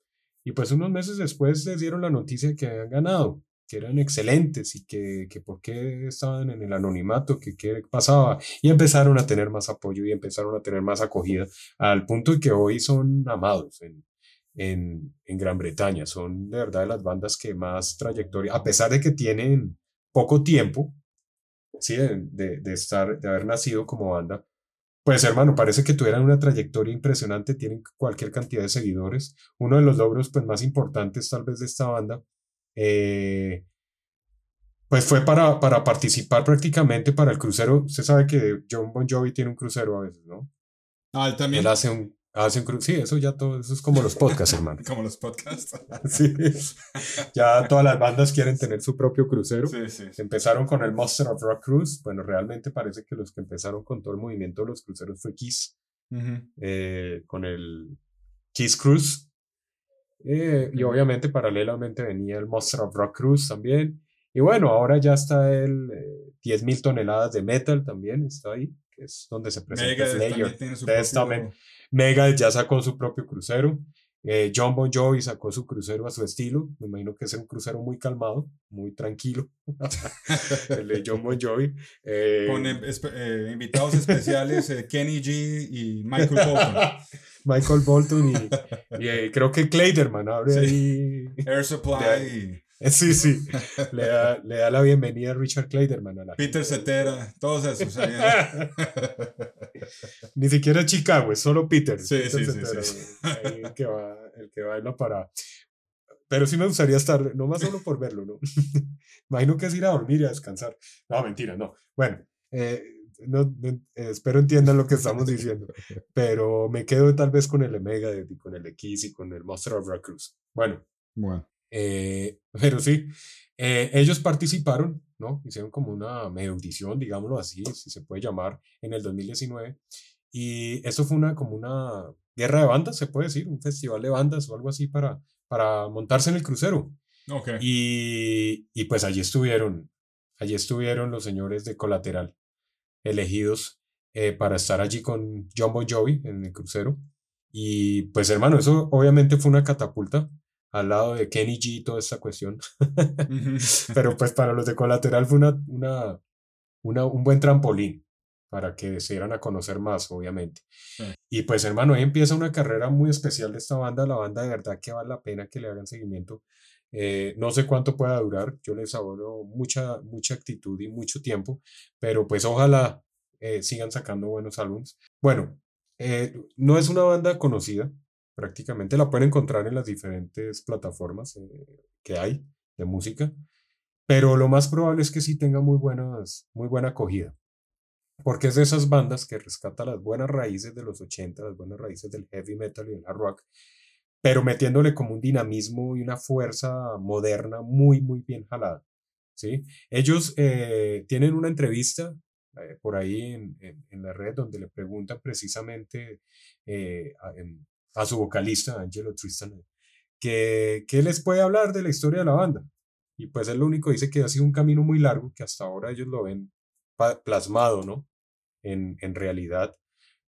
Y pues unos meses después les dieron la noticia de que habían ganado, que eran excelentes y que, que por qué estaban en el anonimato, que qué pasaba. Y empezaron a tener más apoyo y empezaron a tener más acogida, al punto de que hoy son amados en, en, en Gran Bretaña. Son de verdad de las bandas que más trayectoria, a pesar de que tienen poco tiempo, ¿sí? de, de, estar, de haber nacido como banda, pues hermano, parece que tuvieran una trayectoria impresionante, tienen cualquier cantidad de seguidores. Uno de los logros pues, más importantes tal vez de esta banda, eh, pues fue para, para participar prácticamente para el crucero. Usted sabe que John Bon Jovi tiene un crucero a veces, ¿no? Ah, él también. Él hace un, Hacen sí, eso ya todo, eso es como los podcasts, hermano. como los podcasts. sí. Ya todas las bandas quieren tener su propio crucero. Sí, sí, Empezaron con el Monster of Rock Cruise. Bueno, realmente parece que los que empezaron con todo el movimiento de los cruceros fue Kiss. Eh, con el Kiss Cruise. Eh, y obviamente paralelamente venía el Monster of Rock Cruise también. Y bueno, ahora ya está el eh, 10.000 toneladas de metal también, está ahí, que es donde se presenta Slayer. También Mega ya sacó su propio crucero. Eh, John Bon Jovi sacó su crucero a su estilo. Me imagino que es un crucero muy calmado, muy tranquilo. el de John Bon Jovi. Eh, Con em, eh, invitados especiales Kenny G y Michael Bolton. Michael Bolton y, creo que Clayderman abre ahí. Air Supply. Sí, sí. Le da, le da la bienvenida a Richard Clayderman. A la Peter Cetera, todos esos. Ni siquiera Chicago, es solo Peter. Sí, sí, sí, el, que va, el que baila para. Pero sí me gustaría estar, no más solo por verlo, ¿no? Imagino que es ir a dormir y a descansar. No, mentira, no. Bueno, eh, no, espero entiendan lo que estamos diciendo, pero me quedo tal vez con el Omega, con el X y con el Monster of Cruz. Bueno, bueno. Eh, pero sí, eh, ellos participaron, ¿no? Hicieron como una medio audición, digámoslo así, si se puede llamar, en el 2019. Y esto fue una, como una guerra de bandas, se puede decir, un festival de bandas o algo así para, para montarse en el crucero. Okay. Y, y pues allí estuvieron, allí estuvieron los señores de Colateral, elegidos eh, para estar allí con John Bon Jovi en el crucero. Y pues hermano, eso obviamente fue una catapulta al lado de Kenny G y toda esta cuestión. Pero pues para los de colateral fue una, una, una, un buen trampolín para que se dieran a conocer más, obviamente. Y pues hermano, ahí empieza una carrera muy especial de esta banda, la banda de verdad que vale la pena que le hagan seguimiento. Eh, no sé cuánto pueda durar, yo les auguro mucha, mucha actitud y mucho tiempo, pero pues ojalá eh, sigan sacando buenos álbumes. Bueno, eh, no es una banda conocida, prácticamente la pueden encontrar en las diferentes plataformas que hay de música, pero lo más probable es que sí tenga muy, buenas, muy buena acogida porque es de esas bandas que rescata las buenas raíces de los 80, las buenas raíces del heavy metal y del hard rock, pero metiéndole como un dinamismo y una fuerza moderna muy, muy bien jalada. ¿sí? Ellos eh, tienen una entrevista eh, por ahí en, en, la red donde le preguntan precisamente eh, su vocalista, Angelo Tristan, que, que les puede hablar de la historia de la banda. Y pues él lo único dice que ha sido un camino muy largo, que hasta ahora ellos lo ven plasmado, ¿no? En, en realidad,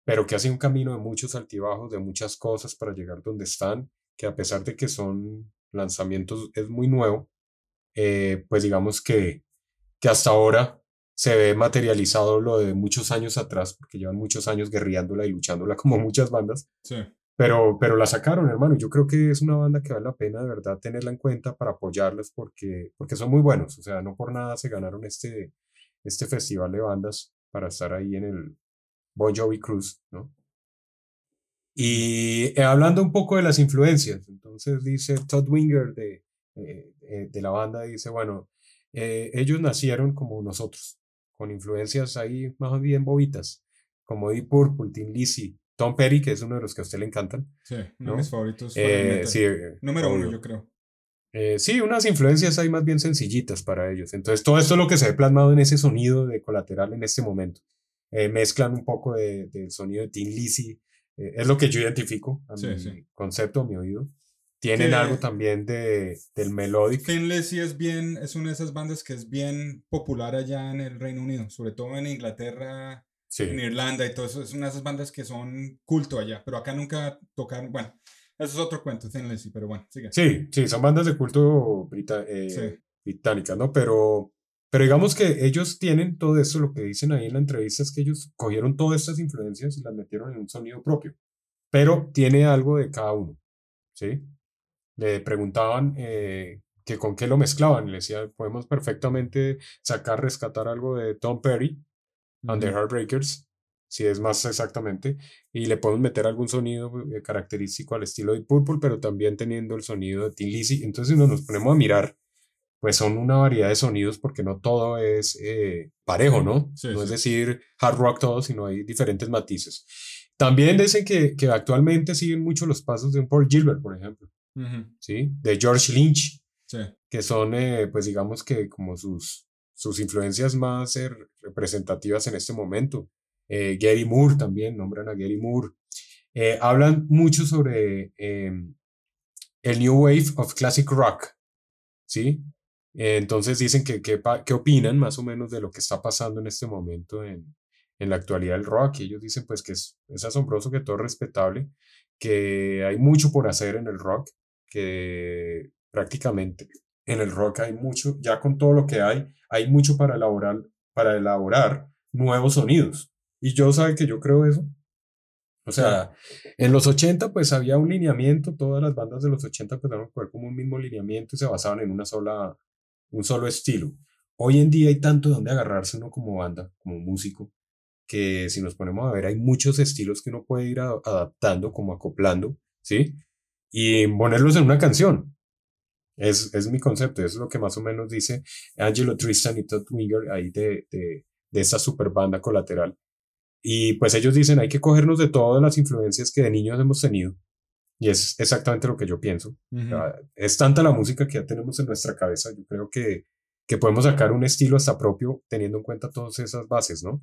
pero que hace un camino de muchos altibajos, de muchas cosas para llegar donde están, que a pesar de que son lanzamientos, es muy nuevo, eh, pues digamos que, que hasta ahora se ve materializado lo de muchos años atrás, porque llevan muchos años guerreándola y luchándola como muchas bandas. Sí. Pero, pero la sacaron, hermano. Yo creo que es una banda que vale la pena de verdad tenerla en cuenta para apoyarlas porque, porque son muy buenos. O sea, no por nada se ganaron este, este festival de bandas para estar ahí en el Bon Jovi Cruise, ¿no? Y eh, hablando un poco de las influencias, entonces dice Todd Winger de, eh, eh, de la banda, dice, bueno, ellos nacieron como nosotros, con influencias ahí más bien bobitas, como Deep Purple, Tim Lizzy, Tom Petty, que es uno de los que a usted le encantan. Sí, uno de mis favoritos. sí, Número uno, yo creo. Eh, sí, unas influencias hay más bien sencillitas para ellos. Entonces, todo esto es lo que se ve plasmado en ese sonido de colateral en este momento. Eh, mezclan un poco del sonido de Tin Lizzy, eh, es lo que yo identifico a mi concepto, a mi oído. Tienen algo también de, del melódico. Tin Lizzy es bien, es una de esas bandas que es bien popular allá en el Reino Unido, sobre todo en Inglaterra, en Irlanda y todo eso. Es una de esas bandas que son culto allá, pero acá nunca tocaron, bueno, eso es otro cuento, Thin pero bueno, sigue. Sí, sí, son bandas de culto eh, británicas, ¿no? Pero, pero digamos que ellos tienen todo eso, lo que dicen ahí en la entrevista es que ellos cogieron todas estas influencias y las metieron en un sonido propio, pero tiene algo de cada uno, ¿sí? Le preguntaban eh, que con qué lo mezclaban, le decía, podemos perfectamente sacar, rescatar algo de Tom Perry, and the Heartbreakers, si es más exactamente, y le podemos meter algún sonido eh, característico al estilo de Purple, pero también teniendo el sonido de Tin Lizzy. Entonces, si nos ponemos a mirar, pues son una variedad de sonidos porque no todo es eh, parejo, ¿no? no es decir hard rock todo, sino hay diferentes matices. También dicen que, que actualmente siguen mucho los pasos de un Paul Gilbert, por ejemplo, ¿sí? De George Lynch, que son, eh, pues digamos que como sus, sus influencias más representativas en este momento. Eh, Gary Moore también, nombran a Gary Moore. Eh, hablan mucho sobre em, el New Wave of Classic Rock, ¿sí? entonces dicen que qué opinan más o menos de lo que está pasando en este momento en, en la actualidad del rock. Y ellos dicen pues que es, es asombroso, que todo es respetable, que hay mucho por hacer en el rock, que prácticamente en el rock hay mucho, ya con todo lo que hay, hay mucho para elaborar, para elaborar nuevos sonidos. Y yo sabe que yo creo eso. O sea, en los 80 pues había un lineamiento, todas las bandas de los 80 empezaron a jugar como un mismo lineamiento y se basaban en una sola, un solo estilo. Hoy en día hay tanto donde agarrarse uno como banda, como músico, que si nos ponemos a ver hay muchos estilos que uno puede ir adaptando, como acoplando, ¿sí? Y ponerlos en una canción. Es, es mi concepto, es lo que más o menos dice Angelo Tristan y Todd Winger ahí de, de, de esta super banda colateral. Y pues ellos dicen, hay que cogernos de todas las influencias que de niños hemos tenido. Y es exactamente lo que yo pienso. es tanta la música que ya tenemos en nuestra cabeza. Yo creo que, que podemos sacar un estilo hasta propio teniendo en cuenta todas esas bases, ¿no?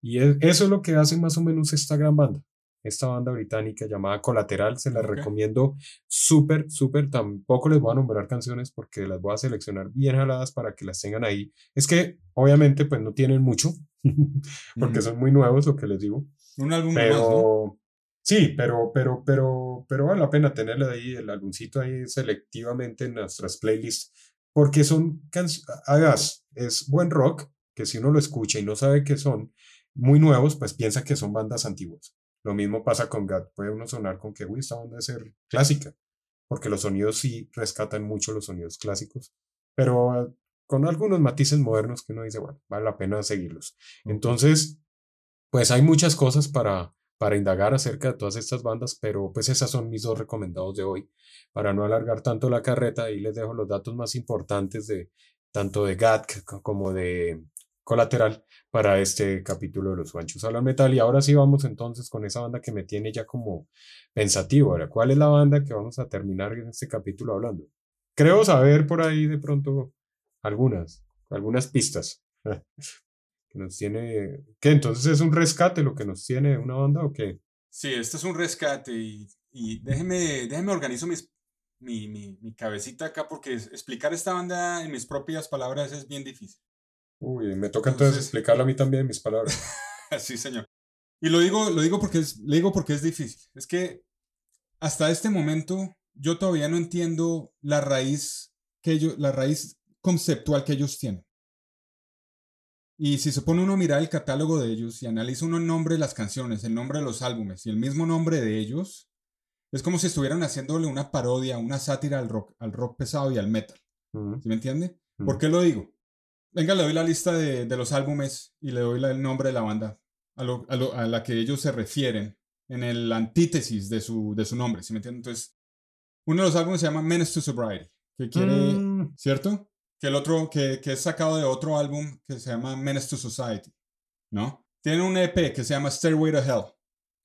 Y eso es lo que hace más o menos esta gran banda esta banda británica llamada Colateral. Se la recomiendo súper, súper. Tampoco les voy a nombrar canciones porque las voy a seleccionar bien jaladas para que las tengan ahí. Es que obviamente pues no tienen mucho porque son muy nuevos, lo que les digo. Un álbum pero, Sí, pero, pero, pero, pero vale la pena tenerle ahí el álbumcito ahí selectivamente en nuestras playlists porque son canciones, hagas, es buen rock que si uno lo escucha y no sabe qué son, muy nuevos, pues piensa que son bandas antiguas. Lo mismo pasa con GAT. Puede uno sonar con que, uy, esta banda debe ser clásica, porque los sonidos sí rescatan mucho los sonidos clásicos, pero con algunos matices modernos que uno dice, bueno, vale la pena seguirlos. Entonces, pues hay muchas cosas para, para indagar acerca de todas estas bandas, pero pues esas son mis dos recomendados de hoy. Para no alargar tanto la carreta, ahí les dejo los datos más importantes de tanto de GAT como de Colateral para este capítulo de los Juanchos Hablan Metal. Y ahora sí vamos entonces con esa banda que me tiene ya como pensativo. Ahora, ¿cuál es la banda que vamos a terminar en este capítulo hablando? Creo saber por ahí de pronto algunas, algunas pistas. que nos tiene. ¿Qué? Entonces es un rescate lo que nos tiene una banda o qué? Sí, este es un rescate y, y déjeme, déjeme organizo mis, mi, mi, mi cabecita acá porque explicar esta banda en mis propias palabras es bien difícil. Uy, me toca entonces, explicarlo a mí también en mis palabras. sí, señor. Y lo digo, lo digo porque es, le digo porque es difícil. Es que hasta este momento yo todavía no entiendo la raíz que ellos, la raíz conceptual que ellos tienen. Y si se pone uno a mirar el catálogo de ellos y analiza uno el nombre de las canciones, el nombre de los álbumes y el mismo nombre de ellos, es como si estuvieran haciéndole una parodia, una sátira al rock, al rock pesado y al metal. ¿Sí me entiende? ¿Por qué lo digo? Venga, le doy la lista de, de los álbumes y le doy el nombre de la banda a, lo, a, la que ellos se refieren en el antítesis de su, de su nombre, ¿sí me entienden? Entonces, uno de los álbumes se llama Menace to Sobriety, que quiere, mm. ¿cierto? Que el otro, que, que es sacado de otro álbum que se llama Menace to Society, ¿no? Tiene un EP que se llama Stairway to Hell,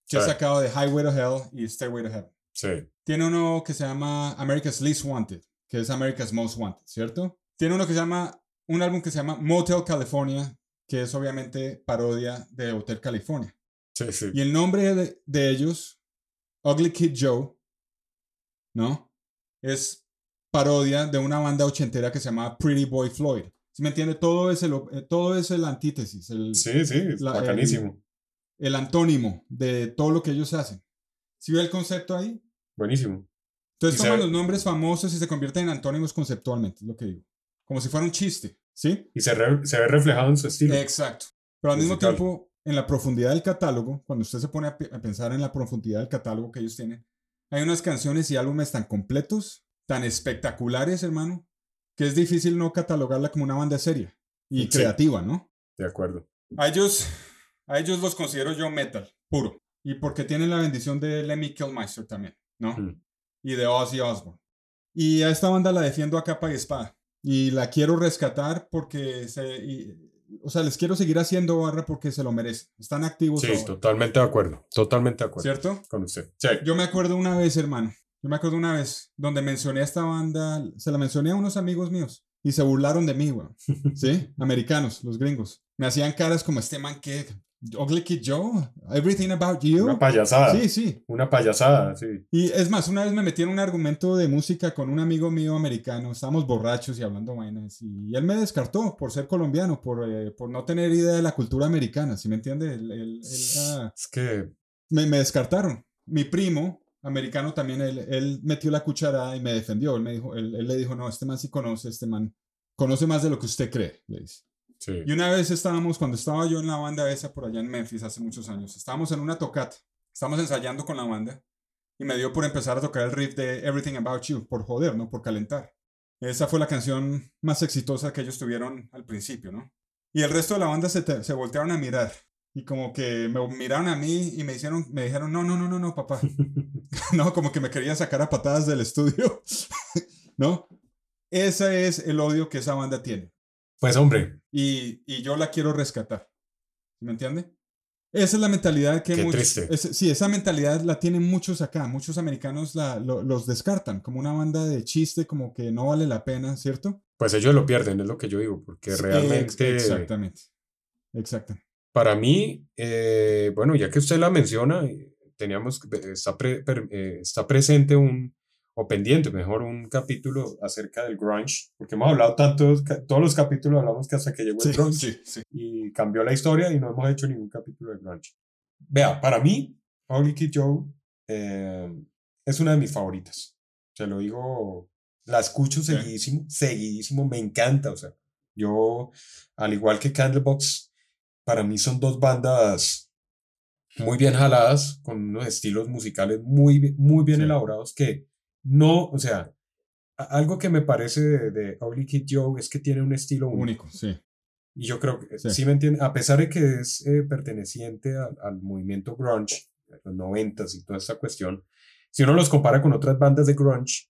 que es sacado de Highway to Hell y Stairway to Hell. Sí. Tiene uno que se llama America's Least Wanted, que es America's Most Wanted, ¿cierto? Tiene uno que se llama un álbum que se llama Motel California, que es obviamente parodia de Hotel California. Sí, sí. Y el nombre de, de ellos, Ugly Kid Joe, ¿no? Es parodia de una banda ochentera que se llama Pretty Boy Floyd. ¿Sí me entiende? Todo es el, eh, todo es el antítesis. El, sí, sí, bacanísimo. El, el, antónimo de todo lo que ellos hacen. ¿Sí ve el concepto ahí? Buenísimo. Entonces toman los nombres famosos y se convierten en antónimos conceptualmente, es lo que digo como si fuera un chiste, ¿sí? Y se, se ve reflejado en su estilo. Exacto. Pero al mismo tiempo, en la profundidad del catálogo, cuando usted se pone a, pensar en la profundidad del catálogo que ellos tienen, hay unas canciones y álbumes tan completos, tan espectaculares, hermano, que es difícil no catalogarla como una banda seria y creativa, ¿no? De acuerdo. A ellos, a ellos los considero yo metal, puro. Y porque tienen la bendición de Lemmy Kilmister también, ¿no? Mm. Y de Ozzy Osbourne. Y a esta banda la defiendo a capa y espada y la quiero rescatar porque se, o sea, les quiero seguir haciendo barra porque se lo merecen. Están activos. Sí, totalmente de acuerdo, totalmente de acuerdo. ¿Cierto? Con usted. Yo me acuerdo una vez, hermano, yo me acuerdo una vez donde mencioné a esta banda, se la mencioné a unos amigos míos y se burlaron de mí, güey. ¿Sí? Americanos, los gringos. Me hacían caras como este man que Ugly Kid Joe, Everything About You. Una payasada. Sí, sí. Una payasada, sí. Y es más, una vez me metí en un argumento de música con un amigo mío americano. Estábamos borrachos y hablando vainas. Y él me descartó por ser colombiano, por, eh, por no tener idea de la cultura americana. ¿Sí me entiende? es que. Me, me, descartaron. Mi primo, americano también, él, él, metió la cucharada y me defendió. Él, me dijo, él, él le dijo: No, este man sí conoce, este man conoce más de lo que usted cree, le dice. Y una vez estábamos, cuando estaba yo en la banda esa por allá en Memphis hace muchos años, estábamos en una tocata, estábamos ensayando con la banda y me dio por empezar a tocar el riff de Everything About You, por joder, ¿no? Por calentar. Esa fue la canción más exitosa que ellos tuvieron al principio, ¿no? Y el resto de la banda se, se voltearon a mirar y como que me miraron a mí y me hicieron, me dijeron, no, no, no, no, no, papá. no, como que me querían sacar a patadas del estudio, ¿no? Ese es el odio que esa banda tiene. Pues hombre. Y, y yo la quiero rescatar. ¿Me entiende? Esa es la mentalidad que Qué triste. sí, esa mentalidad la tienen muchos acá. Muchos americanos la, los descartan como una banda de chiste, como que no vale la pena, ¿cierto? Pues ellos lo pierden, es lo que yo digo, porque realmente. Exactamente. Exacto. Para mí, eh, bueno, ya que usted la menciona, teníamos, está, eh, está presente un, o pendiente, mejor un capítulo acerca del grunge, porque hemos hablado tanto, todos los capítulos hablamos que hasta que llegó el grunge y cambió la historia y no hemos hecho ningún capítulo de grunge. Vea, para mí, Holy Kid Joe eh, es una de mis favoritas. Se lo digo, la escucho seguidísimo, seguidísimo, me encanta, o sea, yo, al igual que Candlebox, para mí son dos bandas muy bien jaladas, con unos estilos musicales muy, muy bien elaborados que no, o sea, algo que me parece de, de Ugly Kid Joe es que tiene un estilo único. sí. Y yo creo que sí, me entiende, a pesar de que es eh, perteneciente al movimiento grunge, los noventas y toda esta cuestión, si uno los compara con otras bandas de grunge,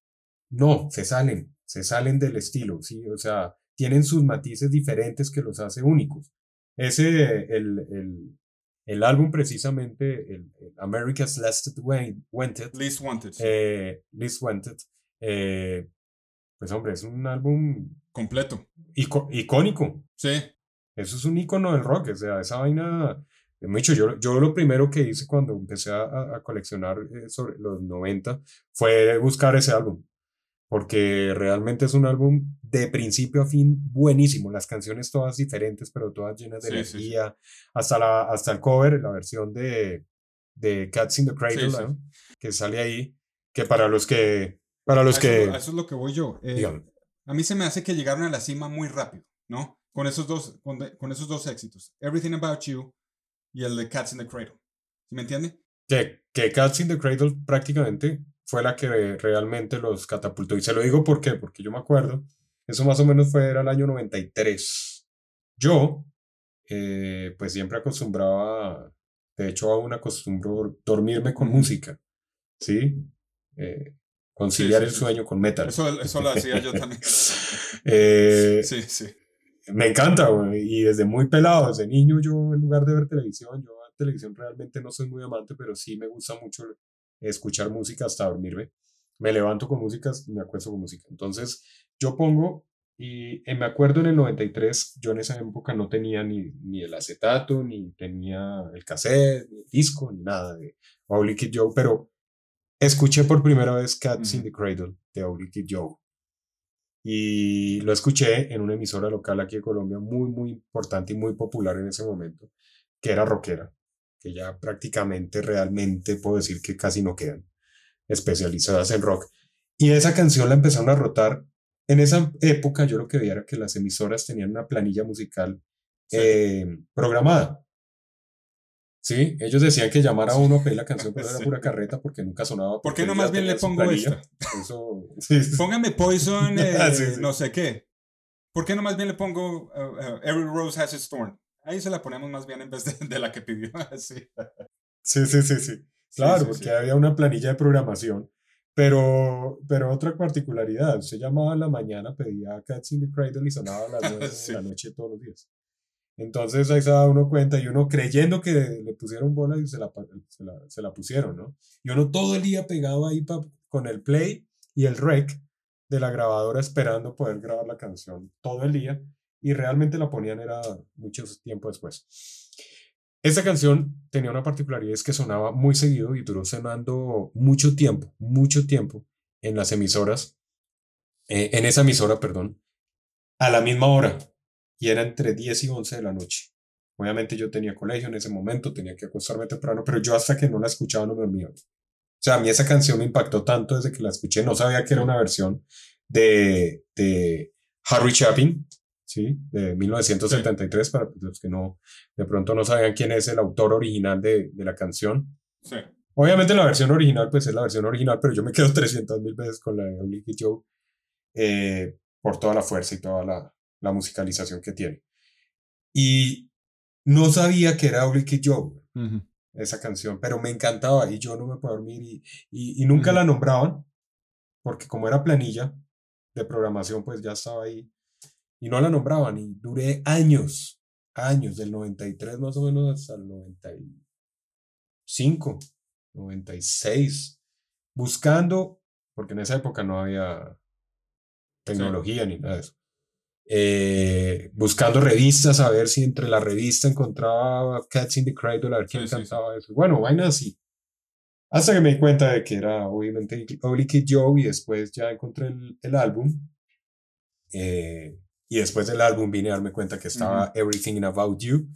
no, se salen, se salen del estilo, ¿sí? O sea, tienen sus matices diferentes que los hace únicos. Ese, el, el, el álbum precisamente, el, America's Last Wanted. Least Wanted. Eh, Least Wanted. Eh, pues hombre, es un álbum... Completo. icónico. Sí. Eso es un icono del rock, o sea, esa vaina... Mucho, yo, yo lo primero que hice cuando empecé a, a coleccionar eh, sobre los 90 fue buscar ese álbum porque realmente es un álbum de principio a fin buenísimo. Las canciones todas diferentes, pero todas llenas de energía. Hasta, la, hasta el cover, la versión de, de Cats in the Cradle, que sale ahí, que para los que... Para los que... Eso, es lo que voy yo. Eh, a mí se me hace que llegaron a la cima muy rápido, ¿no? Con esos dos, con, con esos dos éxitos. Everything About You y el de Cats in the Cradle. ¿Sí me entiende? Que, que Cats in the Cradle prácticamente fue la que realmente los catapultó. Y se lo digo por qué, porque yo me acuerdo, eso más o menos fue era el año 93. Yo, eh, pues siempre acostumbraba, de hecho aún acostumbro dormirme con música, ¿sí? Eh, conciliar el sueño con metal. Eso, eso lo hacía yo también. Eh, sí, sí. Me encanta, y desde muy pelado, desde niño yo en lugar de ver televisión, yo a televisión realmente no soy muy amante, pero sí me gusta mucho escuchar música hasta dormirme. Me levanto con música, me acuesto con música. Entonces, yo pongo, y eh, me acuerdo en el 93, yo en esa época no tenía ni, ni el acetato, ni tenía el cassette, ni el disco, ni nada de Ugly Kid Joe, pero escuché por primera vez Cats in the Cradle de Ugly Kid Joe. Y lo escuché en una emisora local aquí de Colombia, muy, muy importante y muy popular en ese momento, que era rockera que ya prácticamente realmente puedo decir que casi no quedan especializadas en rock. Y esa canción la empezaron a rotar. En esa época yo lo que veía era que las emisoras tenían una planilla musical eh, programada. Sí, ellos decían que llamar a uno a pedir la canción, pero era pura carreta porque nunca sonaba. ¿Por qué no más bien le pongo esta? Póngame Poison, ah, eh, no sé qué. ¿Por qué no más bien le pongo uh, uh, Every Rose Has its Thorn? Ahí se la ponemos más bien en vez de, la que pidió. sí. sí, sí, sí, sí. Claro, porque había una planilla de programación. Pero, pero otra particularidad, se llamaba en la mañana, pedía Cats in the Cradle y sonaba a las 9 de la noche todos los días. Entonces ahí se da uno cuenta y uno creyendo que le pusieron bola y se la, se la, pusieron, ¿no? Y uno todo el día pegado ahí con el play y el rec de la grabadora esperando poder grabar la canción todo el día y realmente la ponían era mucho tiempo después. Esta canción tenía una particularidad, es que sonaba muy seguido y duró sonando mucho tiempo, mucho tiempo en las emisoras, eh, en esa emisora, perdón, a la misma hora, y era entre 10 y 11 de la noche. Obviamente yo tenía colegio en ese momento, tenía que acostarme temprano, pero yo hasta que no la escuchaba no me dormía. O sea, a mí esa canción me impactó tanto desde que la escuché, no sabía que era una versión de, de Harry Chapin, ¿sí? De 1973, para los que no, de pronto no sabían quién es el autor original de, de la canción. Sí. Obviamente la versión original, pues es la versión original, pero yo me quedo 300 mil veces con la de Oblique Joe eh, por toda la fuerza y toda la, la, musicalización que tiene. Y no sabía que era Oblique Joe, esa canción, pero me encantaba y yo no me puedo dormir y, y, y nunca la nombraban, porque como era planilla de programación, pues ya estaba ahí y no la nombraban y duré años, años, del 93 más o menos hasta el 95, 96, buscando, porque en esa época no había tecnología ni nada de eso. Eh, buscando revistas a ver si entre la revista encontraba Cats in the Cradle a ver quién cantaba eso. Bueno, vaina así. Hasta que me di cuenta de que era obviamente Ugly Kid Joe y después ya encontré el, el álbum. Eh, y después del álbum vine a darme cuenta que estaba Everything About You.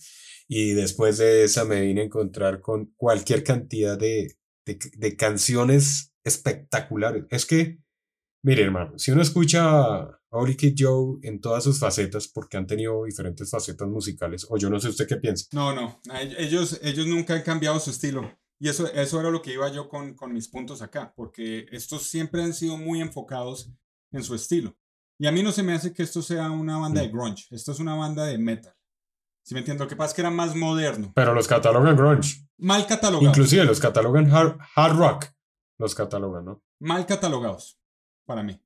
Y después de esa me vine a encontrar con cualquier cantidad de, de, canciones espectaculares. Es que, mire hermano, si uno escucha a Oli Kid Joe en todas sus facetas porque han tenido diferentes facetas musicales. O yo no sé usted qué piensa. No, no, ellos, ellos nunca han cambiado su estilo. Y eso, eso era lo que iba yo con, con mis puntos acá, porque estos siempre han sido muy enfocados en su estilo. Y a mí no se me hace que esto sea una banda de grunge, esto es una banda de metal. Si me entiendo, lo que pasa es que era más moderno, Pero los catalogan grunge. mal catalogados. Inclusive los catalogan hard, hard rock. Los catalogan, ¿no? mal catalogados, para mí,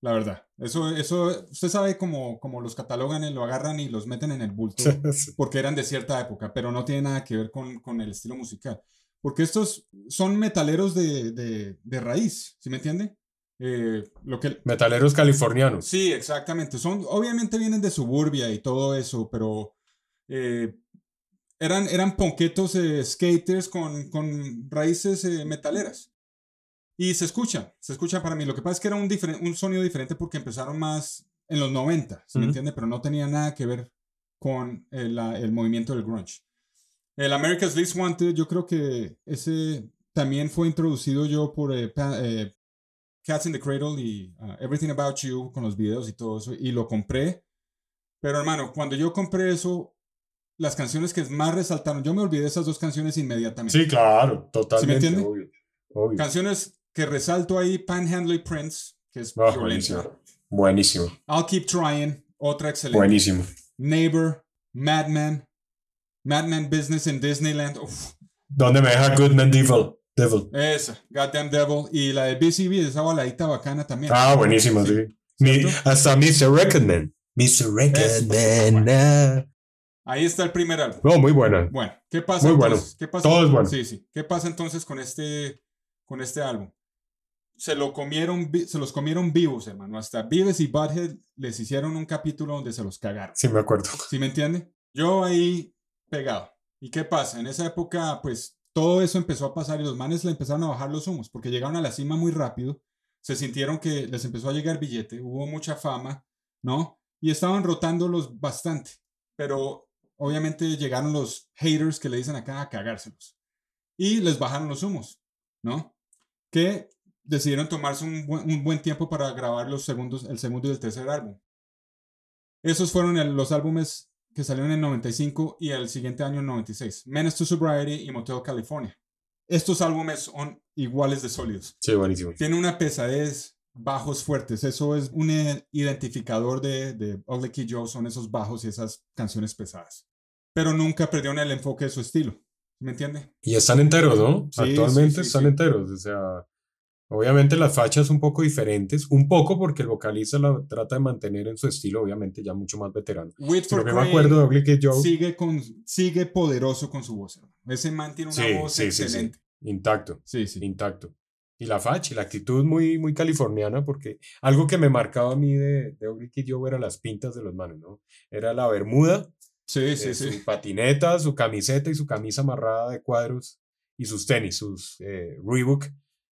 la verdad. Eso, eso, usted sabe cómo, cómo los catalogan, y lo agarran y los meten en el bulto. porque eran de cierta época, pero no tiene nada que ver con, con el estilo musical. Porque estos son metaleros de, de, de raíz, ¿sí me entiende? Eh, lo que, Metaleros californianos. sí, exactamente. Son, obviamente vienen de suburbia y todo eso, pero eh, eran, eran ponquetos eh, skaters con, con raíces metaleras. Y se escucha, se escucha para mí. Lo que pasa es que era un, un sonido diferente porque empezaron más en los 90, ¿se me entiende? Pero no tenía nada que ver con el, el movimiento del grunge. El America's Least Wanted, yo creo que ese también fue introducido yo por eh, Pa- eh, Cats in the Cradle y uh, Everything About You con los videos y todo eso, y lo compré. Pero hermano, cuando yo compré eso, las canciones que más resaltaron, yo me olvidé de esas dos canciones inmediatamente. Sí, claro, totalmente. entiende? obvio, obvio. Canciones que resalto ahí, Panhandle Prince, que es violenta. buenísimo. Buenísimo. I'll Keep Trying, otra excelente. Buenísimo. Neighbor, Madman, Madman Business in Disneyland. Uf, ¿Dónde me deja Goodman Devil? Devil. esa, Goddamn Devil. Y la de BCB, esa baladita bacana también. Ah, buenísimo, sí. Hasta Mr. Recordman. Mr. Recordman. ah. Ahí está el primer álbum. No, muy buena. Bueno, ¿qué pasa Muy bueno. entonces? ¿Qué pasa Todo es bueno. Sí, sí. ¿Qué pasa entonces con este, con este álbum? Se, lo comieron, se los comieron vivos, hermano. Hasta Beavis y Butthead les hicieron un capítulo donde se los cagaron. Sí, me acuerdo. ¿Sí me entiende? Yo ahí pegado. ¿Y qué pasa? En esa época, pues todo eso empezó a pasar y los manes le empezaron a bajar los humos porque llegaron a la cima muy rápido. Se sintieron que les empezó a llegar billete, hubo mucha fama, ¿no? Y estaban rotándolos bastante. Pero obviamente llegaron los haters que le dicen acá a cagárselos. Y les bajaron los humos, ¿no? Que decidieron tomarse un buen, tiempo para grabar los segundos, el segundo y el tercer álbum. Esos fueron los álbumes que salieron en 95 y el siguiente año en 96. Menace to Sobriety y Motel California. Estos álbumes son iguales de sólidos. Sí, buenísimo. Tiene una pesadez, bajos fuertes. Eso es un identificador de, de Ugly Kid Joe, son esos bajos y esas canciones pesadas. Pero nunca perdieron el enfoque de su estilo. ¿Me entiende? Y están enteros, ¿no? Sí, Actualmente sí, sí, están enteros. O sea, obviamente las fachas un poco diferentes. Un poco porque el vocalista la trata de mantener en su estilo, obviamente ya mucho más veterano. Lo que me acuerdo de Kid Joe, sigue, con, sigue poderoso con su voz. Ese man tiene una Sí, voz sí, sí, sí. excelente. intacto. Sí, sí. intacto. Y la facha, y la actitud muy, muy californiana, porque algo que me marcaba a mí de, de Kid Joe eran las pintas de los manos, ¿no? Era la bermuda, Sí, sí, eh, sí. su patineta, su camiseta y su camisa amarrada de cuadros, y sus tenis, sus eh, Reebok.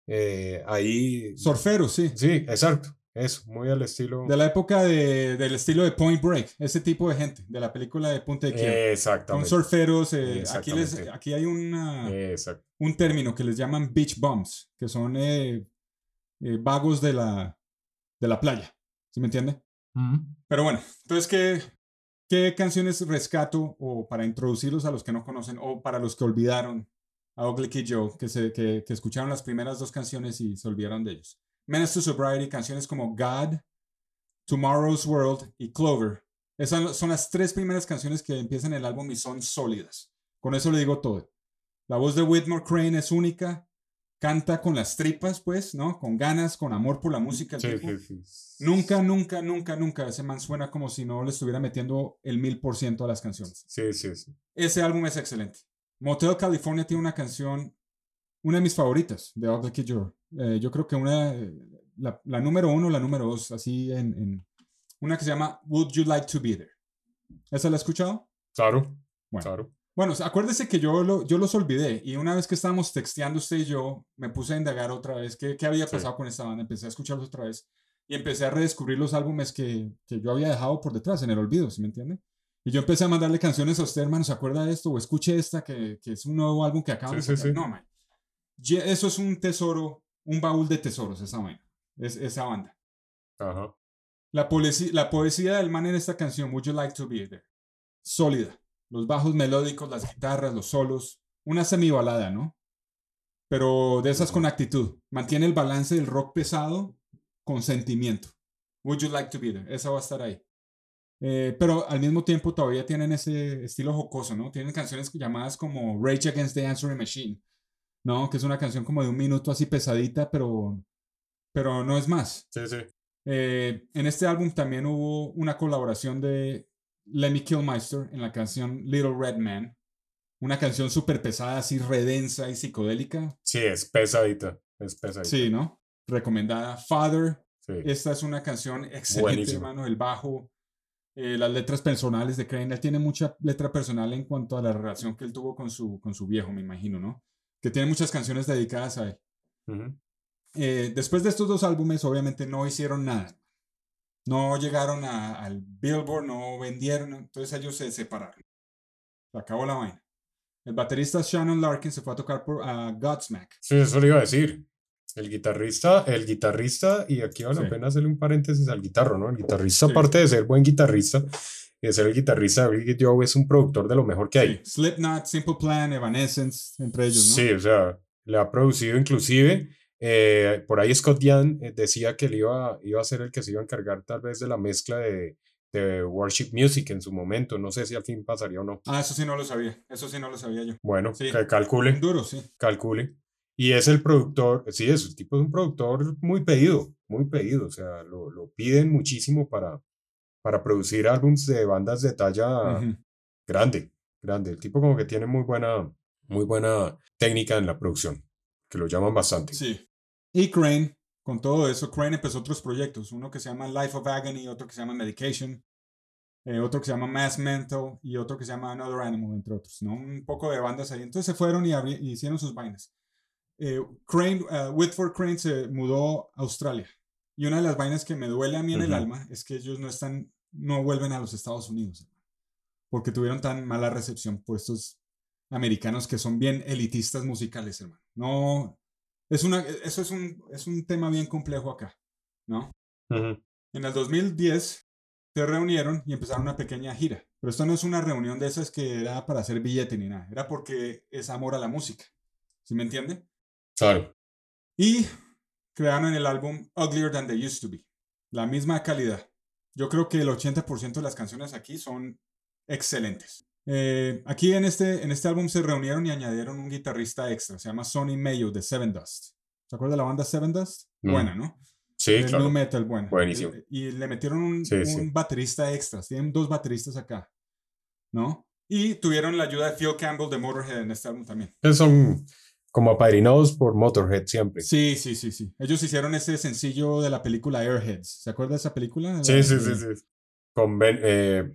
Eh, ahí. Surfero, sí. Sí, exacto. Eso, muy al estilo. De la época de, del estilo de Point Break, ese tipo de gente, de la película de Punta de Quiebra. Son Exactamente. surferos. eh, aquí, les, aquí hay una, Exacto. un término que les llaman beach bums, que son eh, eh, vagos de la, de la playa. ¿Sí me entiende? Pero bueno, entonces, ¿qué, ¿qué canciones rescato o para introducirlos a los que no conocen o para los que olvidaron a Ugly Kid Joe, que, se, que, que escucharon las primeras dos canciones y se olvidaron de ellos? Menace to Sobriety, canciones como God, Tomorrow's World y Clover. Esas son las tres primeras canciones que empiezan el álbum y son sólidas. Con eso le digo todo. La voz de Whitmore Crane es única. Canta con las tripas, pues, ¿no? Con ganas, con amor por la música. Sí, sí, sí. Nunca, nunca, nunca, nunca ese man suena como si no le estuviera metiendo el mil por ciento a las canciones. Sí, sí, sí. Ese álbum es excelente. Motel California tiene una canción, una de mis favoritas de Ugly Kid Joe. Eh, yo creo que una, la, la número uno, la número dos, así en, en- una que se llama Would You Like to Be There. ¿Esa la has escuchado? Claro. Bueno. Claro. Bueno, acuérdese que yo, lo- yo los olvidé y una vez que estábamos texteando usted y yo, me puse a indagar otra vez qué, qué había Sí. pasado con esta banda, empecé a escucharlos otra vez y empecé a redescubrir los álbumes que, que yo había dejado por detrás, en el olvido, ¿sí me entiende? Y yo empecé a mandarle canciones a usted, hermano, ¿se acuerda de esto? O escuche esta, que, que es un nuevo álbum que acabamos Sí, de sí, sacar. sí. No, man. Eso es un tesoro, un baúl de tesoros, esa vaina, es, esa banda. Ajá. La, poesía, la poesía del man en esta canción, Would You Like to Be There? Sólida. Los bajos melódicos, las guitarras, los solos. Una semibalada, ¿no? Pero de esas con actitud. Mantiene el balance del rock pesado con sentimiento. Would You Like to Be There? Esa va a estar ahí. Eh, pero al mismo tiempo todavía tienen ese estilo jocoso, ¿no? Tienen canciones llamadas como Rage Against the Answering Machine, ¿no? Que es una canción como de un minuto así pesadita, pero, pero no es más. Sí, sí. Eh, en este álbum también hubo una colaboración de Lemmy Kilmister en la canción Little Red Man. Una canción súper pesada, así redensa y psicodélica. Sí, es pesadita. Es pesadita. Sí, ¿no? Recomendada. Father. Sí. Esta es una canción excelente, Buenísima. hermano. El bajo, eh, las letras personales de Crane. Él tiene mucha letra personal en cuanto a la relación que él tuvo con su, con su viejo, me imagino, ¿no? Que tiene muchas canciones dedicadas a él. Ujú. Eh, después de estos dos álbumes, obviamente no hicieron nada. No llegaron a- al Billboard, no vendieron, entonces ellos se separaron. Se acabó la vaina. El baterista Shannon Larkin se fue a tocar por a Godsmack. Sí, eso le iba a decir. El guitarrista, el guitarrista, y aquí vale Sí. la pena hacerle un paréntesis al guitarro, ¿no? El guitarrista, Sí. aparte de ser buen guitarrista, y de ser el guitarrista de Billy Joe, es un productor de lo mejor que hay. Sí, Slipknot, Simple Plan, Evanescence, entre ellos, ¿no? Sí, o sea, le ha producido inclusive, eh, por ahí Scott Young eh, decía que él iba, iba a ser el que se iba a encargar tal vez de la mezcla de, de worship music en su momento, no sé si al fin pasaría o no. Ah, eso sí no lo sabía. Eso sí no lo sabía yo. Bueno, Sí. que calcule, Duro, sí. calcule. Y es el productor, sí, es el tipo es un productor muy pedido, muy pedido, o sea, lo, lo piden muchísimo para, para producir álbums de bandas de talla grande, grande. El tipo como que tiene muy buena, muy buena técnica en la producción, que lo llaman bastante. Sí. Y Crane, con todo eso, Crane empezó otros proyectos. Uno que se llama Life of Agony, otro que se llama Medication, eh, otro que se llama Mass Mental y otro que se llama Another Animal, entre otros, ¿no? Un poco de bandas ahí. Entonces se fueron y, y hicieron sus vainas. Eh, Crane, eh, Whitford Crane se mudó a Australia. Y una de las vainas que me duele a mí en el alma es que ellos no están, no vuelven a los Estados Unidos, porque tuvieron tan mala recepción por estos americanos que son bien elitistas musicales, hermano. No, es una, eso es un, es un tema bien complejo acá, ¿no? Ujú. En el 2010 se reunieron y empezaron una pequeña gira. Pero esto no es una reunión de esas que era para hacer billete ni nada. Era porque es amor a la música. ¿Sí me entiende? Claro. Y crearon el álbum Uglier Than They Used to Be. La misma calidad. Yo creo que el 80% de las canciones aquí son excelentes. Eh, aquí en este, en este álbum se reunieron y añadieron un guitarrista extra. Se llama Sonny Mayo de Seven Dust. ¿Se acuerda de la banda Seven Dust? Mm. Buena, ¿no? Sí, El claro. nu metal, bueno. Buenísimo. Eh, Y le metieron un, Sí, un sí. baterista extra. Tienen dos bateristas acá, ¿no? Y tuvieron la ayuda de Phil Campbell de Motorhead en este álbum también. Son como apadrinados por Motorhead siempre. Sí, sí, sí, sí. Ellos hicieron ese sencillo de la película Airheads. ¿Se acuerda de esa película? Sí, La- sí, sí, sí. Con Ben, eh,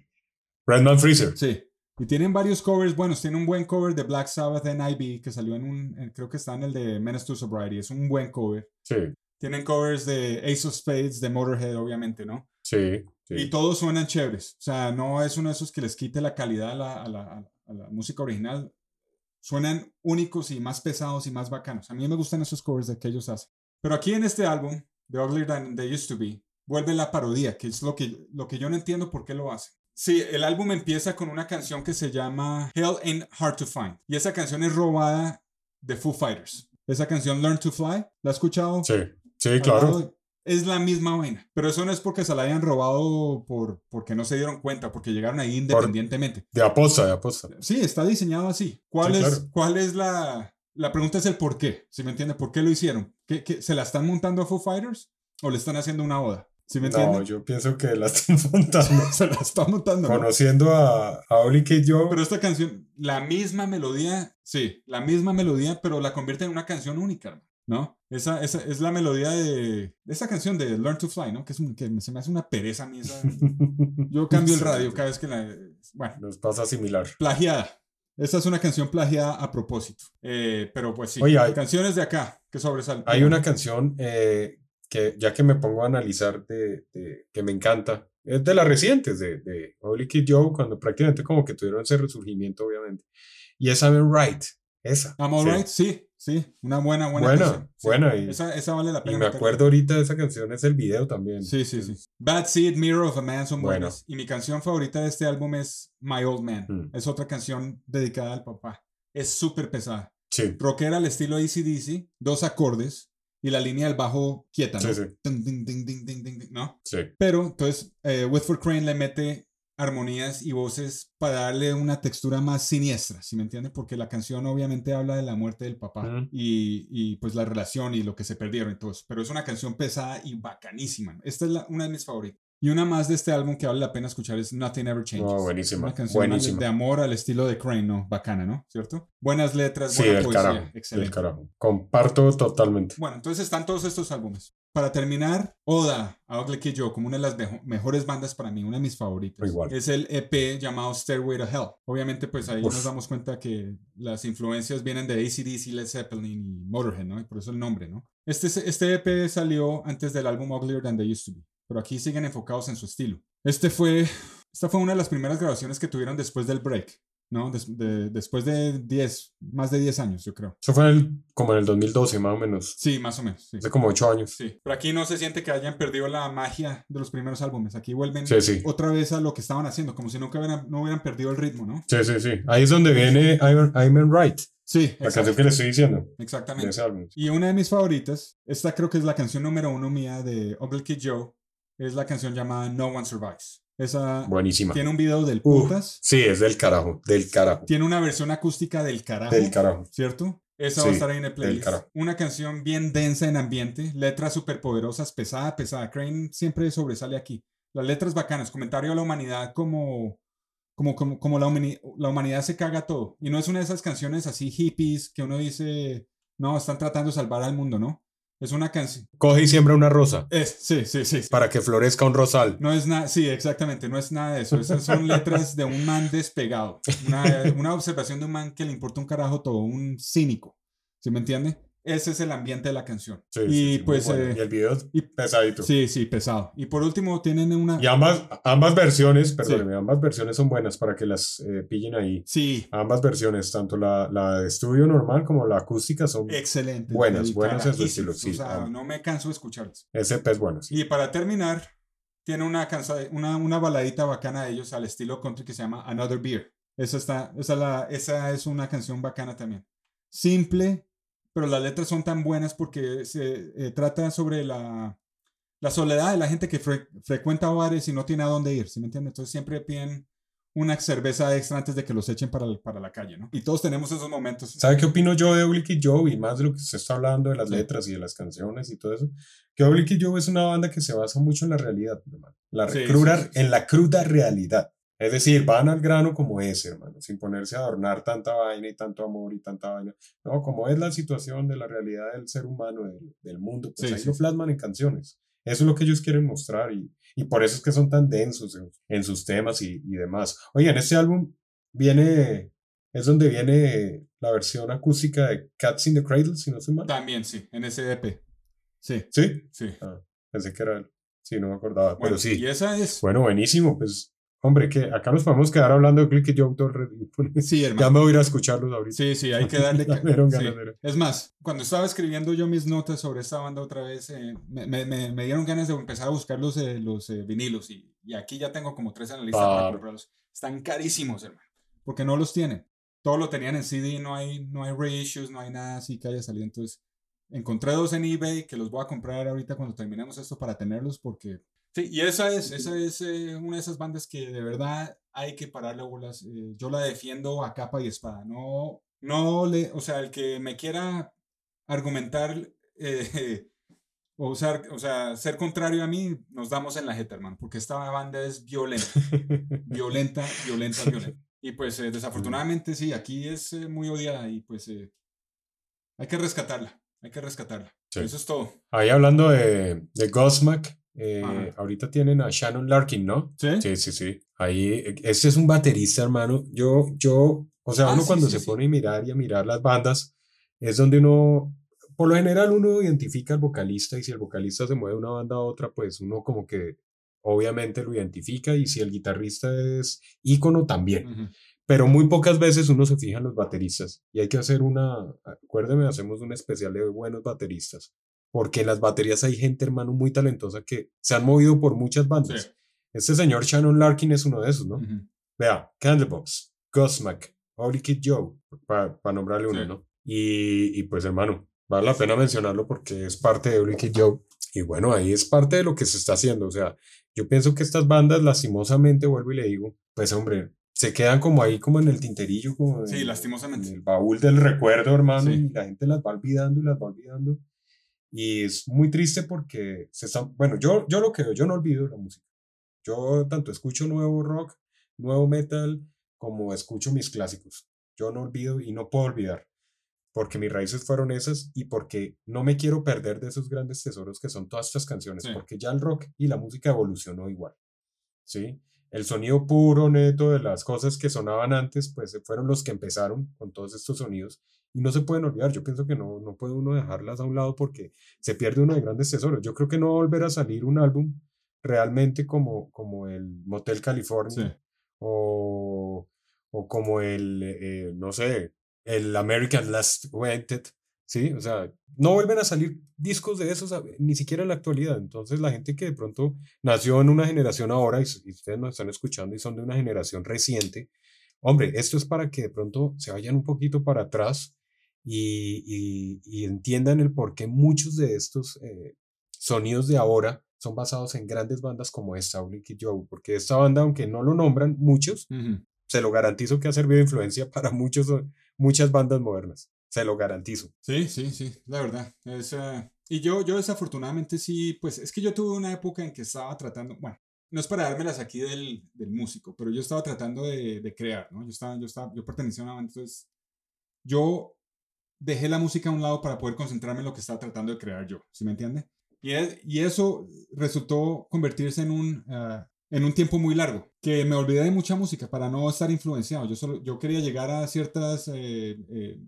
Bradman Freezer. Sí. Y tienen varios covers buenos. Tiene un buen cover de Black Sabbath NIB que salió en un. en- creo que está en el de Menace to Sobriety. Es un buen cover. Sí, Tienen covers de Ace of Spades, de Motorhead, obviamente, ¿no? sí, sí. Y todos suenan chéveres. O sea, no es uno de esos que les quite la calidad a la, a la- a la música original. Suenan únicos y más pesados y más bacanos. A mí me gustan esos covers de que ellos hacen. Pero aquí en este álbum, The Uglier Than They Used to Be, vuelve la parodia, que es lo que, lo que yo no entiendo por qué lo hacen. Sí, el álbum empieza con una canción que se llama Hell Ain't Hard to Find. Y esa canción es robada de Foo Fighters. Esa canción Learn to Fly, ¿la has escuchado? Sí, sí, claro. Es la misma vaina. Pero eso no es porque se la hayan robado por, porque no se dieron cuenta, porque llegaron ahí independientemente. De aposta, de aposta. Sí, está diseñado así. ¿Cuál Sí, es, claro. cuál es la... La pregunta es el por qué, ¿sí me entiende? ¿Por qué lo hicieron? ¿Qué, qué- se la están montando a Foo Fighters o le están haciendo una oda? ¿Sí me entiende? No, yo pienso que la están montando. Se la están montando. ¿no? Conociendo a, a Oli Kid Joe. Pero esta canción, la misma melodía, sí, la misma melodía, pero la convierte en una canción única, hermano, ¿no? Esa, esa es la melodía de, de esa canción de Learn to Fly, ¿no? Que, es un- que se me hace una pereza a mí esa- Yo cambio el radio cada vez que la... Bueno, Nos pasa similar. plagiada. Esta es una canción plagiada a propósito. Eh, pero pues sí, Oye, hay- canciones de acá que sobresalen. Hay una canción eh, que ya que me pongo a analizar de, de- que me encanta, es de las recientes, de, de Oli Kid Joe, cuando prácticamente como que tuvieron ese resurgimiento, obviamente. Y es I'm Right. Esa. I'm sí. alright, sí, sí, una buena, buena. Buena, canción. Sí, buena, y- esa, esa vale la pena. Y me acuerdo ahorita de esa canción, es el video también. Sí, sí, sí. Bad Seed, Mirror of a Man son Bueno. buenas. Y mi canción favorita de este álbum es My Old Man. Mm. Es otra canción dedicada al papá. Es súper pesada. Sí, Rockera al estilo ACDC, dos acordes y la línea del bajo quieta, ¿no? Sí, sí. Ding, ding, ding, ding, ding, ding, ding, ¿no? sí. Pero entonces eh, Whitford Crane le mete armonías y voces para darle una textura más siniestra, ¿sí me entiende? Porque la canción obviamente habla de la muerte del papá Ujú. y, y, pues la relación y lo que se perdieron y todo eso. Pero es una canción pesada y bacanísima. Esta es la- una de mis favoritas. Y una más de este álbum que vale la pena escuchar es Nothing Ever Changes. No, buenísima, Una canción de- buenísima. de amor al estilo de Crane, ¿no? Bacana, ¿no? ¿Cierto? Buenas letras, Sí, buena del poesía. carajo. Del Excelente. carajo. Comparto totalmente. Bueno, entonces están todos estos álbumes. Para terminar, Oda a Ugly Kid Joe como una de las mejo- mejores bandas para mí, una de mis favoritas. Igual. Es el EP llamado Stairway to Hell. Obviamente, pues ahí Uf. nos damos cuenta que las influencias vienen de ACDC, Led Zeppelin y Motorhead, ¿no? Y por eso el nombre, ¿no? Este, este EP salió antes del álbum Uglier Than They Used to Be, pero aquí siguen enfocados en su estilo. Este fue, esta fue una de las primeras grabaciones que tuvieron después del break, ¿no? Des- de- después de 10, más de 10 años, yo creo. Eso fue el- como en el 2012, más o menos. Sí, más o menos. sí. Hace como ocho años. Sí, pero aquí no se siente que hayan perdido la magia de los primeros álbumes. Aquí vuelven Sí, sí. otra vez a lo que estaban haciendo, como si nunca hubieran, no hubieran perdido el ritmo, ¿no? Sí, sí, sí. Ahí es donde viene I'm, I'm in Right, Sí, la canción que le estoy diciendo exactamente. ese álbum. Y una de mis favoritas, esta creo que es la canción número uno mía de Ugly Kid Joe, es la canción llamada No One Survives. Esa Buenísima. tiene un video del Uf, putas, sí, es del carajo, del carajo, tiene una versión acústica del carajo. del carajo. ¿Cierto? Esa va a estar ahí en el playlist. Una canción bien densa en ambiente, letras súper poderosas, pesada, pesada. Crane siempre sobresale aquí. Las letras bacanas, comentario a la humanidad como, como, como, como la, humani- la humanidad se caga todo. Y no es una de esas canciones así hippies que uno dice, no, están tratando de salvar al mundo, ¿no? Es una canción. Coge y siembra una rosa Es, sí, sí, sí. sí. para que florezca un rosal. No es nada, sí, exactamente, no es nada de eso. Esas son letras de un man despegado. Una, una observación de un man que le importa un carajo todo, un cínico. ¿Sí me entiende? Ese es el ambiente de la canción. Sí, y sí, pues, bueno. eh, y el video es y- pesadito. sí, sí, pesado. Y por último, tienen una. Y ambas, ambas versiones, perdóneme, ambas versiones son buenas para que las eh, pillen ahí. Sí, Ambas versiones, tanto la, la de estudio normal como la acústica, son. excelente. Buenas, buenas en su estilo, sí, O sea, no me canso de escucharlas. Ese pez bueno, sí. Y para terminar, tiene una, cansa- una, una baladita bacana de ellos al estilo country que se llama Another Beer. Esa, está, esa, la, esa es una canción bacana también. Simple, pero las letras son tan buenas porque se eh, trata sobre la, la soledad de la gente que fre- frecuenta bares y no tiene a dónde ir, ¿sí me entiendes? Entonces siempre piden una cerveza extra antes de que los echen para, para la calle, ¿no? Y todos tenemos esos momentos. ¿Sabe qué opino yo de Oblique Joe? Y más de lo que usted está hablando de las Sí. letras y de las canciones y todo eso. Que Oblique Joe es una banda que se basa mucho en la realidad, hermano. La Sí, cruda- sí. En la cruda realidad. Es decir, van al grano como es, hermano, sin ponerse a adornar tanta vaina y tanto amor y tanta vaina. No, como es la situación de la realidad del ser humano, del, del mundo, pues Sí, ahí sí, lo plasman en canciones. Eso es lo que ellos quieren mostrar y, y por eso es que son tan densos en, en sus temas y, y demás. Oye, en este álbum viene, es donde viene la versión acústica de Cats in the Cradle, si no estoy mal. También, sí, en ese EP. Sí, Sí, sí. pensé que era él. Sí, no me acordaba, Bueno, pero sí. Y esa es... Bueno, buenísimo, pues, hombre, que acá nos podemos quedar hablando de Click y Joe todo el re- Sí, hermano. Ya me voy a ir a escucharlos ahorita. Sí, sí, hay que darle. Sí. Es más, cuando estaba escribiendo yo mis notas sobre esta banda otra vez, eh, me, me- me- me dieron ganas de empezar a buscar los, eh, los eh, vinilos y, y aquí ya tengo como tres en la lista para Claro. comprarlos. Están carísimos, hermano, porque no los tienen. Todo lo tenían en CD, no hay, no hay reissues, no hay nada así que haya salido. Entonces, encontré dos en eBay que los voy a comprar ahorita cuando terminemos esto para tenerlos porque... Sí, y esa es, esa es eh, una de esas bandas que de verdad hay que pararle bolas. Eh, yo la defiendo a capa y espada. No, no le, o sea, el que me quiera argumentar, eh, o, usar, o sea, ser contrario a mí, nos damos en la jeta, hermano, porque esta banda es violenta, violenta, violenta, violenta. Y pues eh, desafortunadamente sí, aquí es eh, muy odiada y pues eh, hay que rescatarla, hay que rescatarla. Sí. Eso es todo. Ahí hablando de, de Godsmack, eh, ahorita tienen a Shannon Larkin, ¿no? ¿Sí? Sí, sí, sí. Ahí, eh, este es un baterista, hermano. Yo, yo, o sea, Ah, uno sí, cuando sí, se pone a mirar y a mirar las bandas, es donde uno, por lo general, uno identifica al vocalista y si el vocalista se mueve de una banda a otra, pues uno como que obviamente lo identifica y si el guitarrista es ícono también. Pero muy pocas veces uno se fija en los bateristas y hay que hacer una, acuérdeme, hacemos un especial de buenos bateristas, porque en las baterías hay gente, hermano, muy talentosa que se han movido por muchas bandas. Este señor Shannon Larkin es uno de esos, ¿no? Vea, Candlebox, Godsmack, Holy Kid Joe, para nombrarle uno, ¿no? Y, y, pues, hermano, vale la pena mencionarlo porque es parte de Holy Kid Joe. Y bueno, ahí es parte de lo que se está haciendo. O sea, yo pienso que estas bandas, lastimosamente, vuelvo y le digo, pues, hombre, se quedan como ahí, como en el tinterillo, como sí, lastimosamente. en el baúl del recuerdo, hermano, y la gente las va olvidando y las va olvidando. Y es muy triste porque se está, bueno, yo, yo lo creo, yo no olvido la música. Yo tanto escucho nuevo rock, nuevo metal, como escucho mis clásicos. Yo no olvido y no puedo olvidar, porque mis raíces fueron esas y porque no me quiero perder de esos grandes tesoros que son todas estas canciones, porque ya el rock y la música evolucionó igual. ¿Sí? El sonido puro, neto de las cosas que sonaban antes, pues fueron los que empezaron con todos estos sonidos y no se pueden olvidar. Yo pienso que no, no puede uno dejarlas a un lado porque se pierde uno de grandes tesoros. Yo creo que no va a volver a salir un álbum realmente como, como el Motel California o, o, como el, eh, no sé, el American Last Wanted, ¿sí? O sea, no vuelven a salir discos de esos ni siquiera en la actualidad. Entonces, la gente que de pronto nació en una generación ahora y, ustedes nos están escuchando y son de una generación reciente, hombre, esto es para que de pronto se vayan un poquito para atrás y, y, entiendan el por qué muchos de estos eh, sonidos de ahora son basados en grandes bandas como esta, Kid Joe, porque esta banda, aunque no lo nombran muchos, se lo garantizo que ha servido de influencia para muchos, muchas bandas modernas. Se lo garantizo. Sí, sí, sí, la verdad. Es, y yo, yo desafortunadamente sí, pues es que yo tuve una época en que estaba tratando, bueno, no es para dármelas aquí del, del músico, pero yo estaba tratando de, de, crear, ¿no? Yo, estaba, yo, estaba, yo pertenecía a una banda, entonces yo dejé la música a un lado para poder concentrarme en lo que estaba tratando de crear yo, ¿sí me entiende? Y, y eso resultó convertirse en un, ah, en un tiempo muy largo, que me olvidé de mucha música para no estar influenciado. Yo, solo, yo quería llegar a ciertas eh, eh,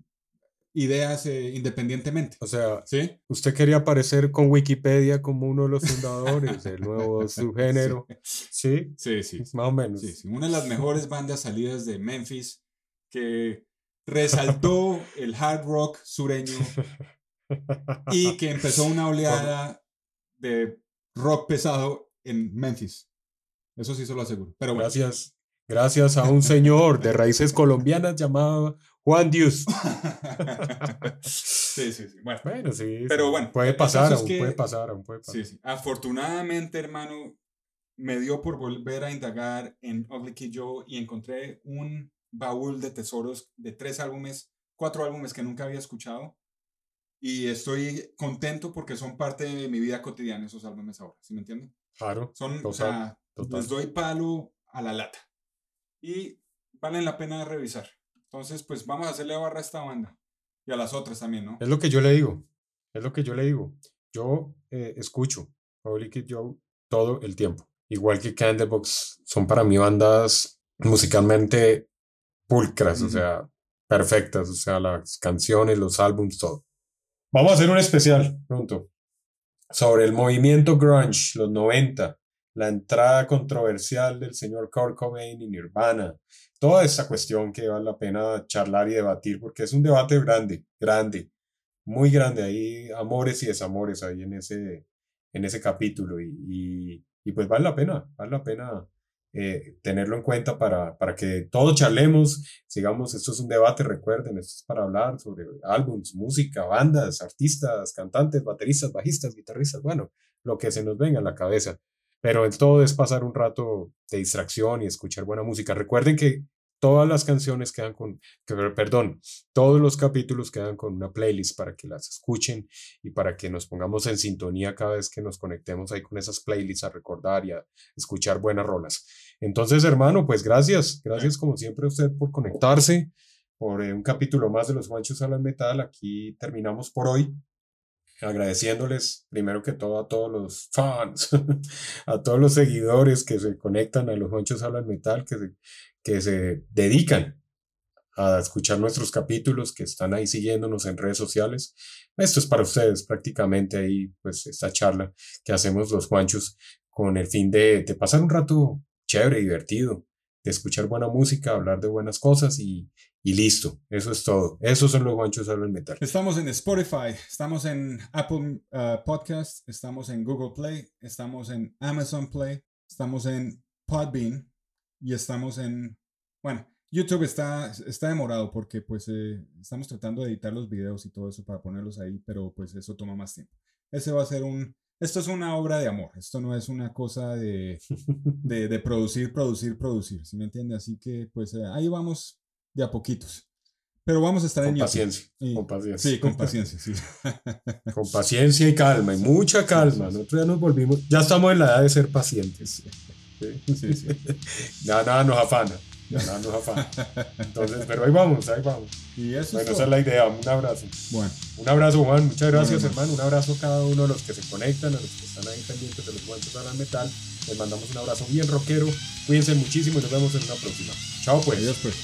ideas eh, independientemente. O sea, ¿Sí? usted quería aparecer con Wikipedia como uno de los fundadores del nuevo subgénero. ¿Sí? Sí, sí. Más o menos. Sí, Una de las mejores bandas salidas de Memphis que resaltó el hard rock sureño y que empezó una oleada de rock pesado en Memphis. Eso sí se lo aseguro. Pero Gracias. Gracias a un señor de raíces colombianas llamado Juan Dios. sí, sí, sí. Bueno, bueno sí. Pero bueno. Puede pasar, aún puede pasar, aún puede pasar. Sí, sí. Afortunadamente, hermano, me dio por volver a indagar en Ugly Kid Joe y encontré un baúl de tesoros de tres álbumes, cuatro álbumes que nunca había escuchado. Y estoy contento porque son parte de mi vida cotidiana esos álbumes ahora, ¿sí me entienden? Claro. Son, o sea, les doy palo a la lata. Y valen la pena revisar. Entonces, pues vamos a hacerle barra a esta banda y a las otras también, ¿no? Es lo que yo le digo, es lo que yo le digo. Yo eh, escucho Public Joe todo el tiempo. Igual que Candlebox, son para mí bandas musicalmente pulcras, o sea, perfectas, o sea, las canciones, los álbums, todo. Vamos a hacer un especial pronto sobre el movimiento grunge, los 90, la entrada controversial del señor Kurt Cobain y Nirvana, toda esta cuestión que vale la pena charlar y debatir, porque es un debate grande, grande, muy grande, hay amores y desamores ahí en ese, en ese capítulo, y, y, pues vale la pena, vale la pena eh, tenerlo en cuenta para, para que todos charlemos, sigamos, esto es un debate, recuerden, esto es para hablar sobre álbums, música, bandas, artistas, cantantes, bateristas, bajistas, guitarristas, bueno, lo que se nos venga a la cabeza. Pero el todo es pasar un rato de distracción y escuchar buena música. Recuerden que todas las canciones quedan con, que, perdón, todos los capítulos quedan con una playlist para que las escuchen y para que nos pongamos en sintonía cada vez que nos conectemos ahí con esas playlists a recordar y a escuchar buenas rolas. Entonces, hermano, pues gracias, gracias como siempre a usted por conectarse, por eh, un capítulo más de los Guanchos a la Metal. Aquí terminamos por hoy agradeciéndoles primero que todo a todos los fans, a todos los seguidores que se conectan a los Honchos Hablan Metal, que se, que se dedican a escuchar nuestros capítulos, que están ahí siguiéndonos en redes sociales. Esto es para ustedes prácticamente ahí, pues esta charla que hacemos los Juanchos con el fin de, de pasar un rato chévere, divertido, escuchar buena música, hablar de buenas cosas y, y listo. Eso es todo. Esos son los guanchos hablan metal. Estamos en Spotify, estamos en Apple uh, Podcast, estamos en Google Play, estamos en Amazon Play, estamos en Podbean y estamos en, bueno, YouTube está, está demorado porque pues eh, estamos tratando de editar los videos y todo eso para ponerlos ahí, pero pues eso toma más tiempo. Ese va a ser un, esto es una obra de amor, esto no es una cosa de, de, de producir, producir, producir, ¿sí me entiende? Así que pues eh, ahí vamos de a poquitos. Pero vamos a estar con en paciencia. Y- con paciencia. Sí, con paciencia, sí. Con paciencia y calma, y mucha calma. Nosotros ya nos volvimos, ya estamos en la edad de ser pacientes. ¿sí? Sí, sí. Nada, nada nos afana. Ya nada nos afana. Entonces, pero ahí vamos, ahí vamos. Y eso Bueno, es esa es la idea. Un abrazo. Bueno, Un abrazo, Juan. Muchas gracias, Bueno, hermano. Un abrazo a cada uno de los que se conectan, a los que están ahí pendientes de los guantes al metal. Les mandamos un abrazo bien rockero. Cuídense muchísimo y nos vemos en una próxima. Chao, pues. adiós pues.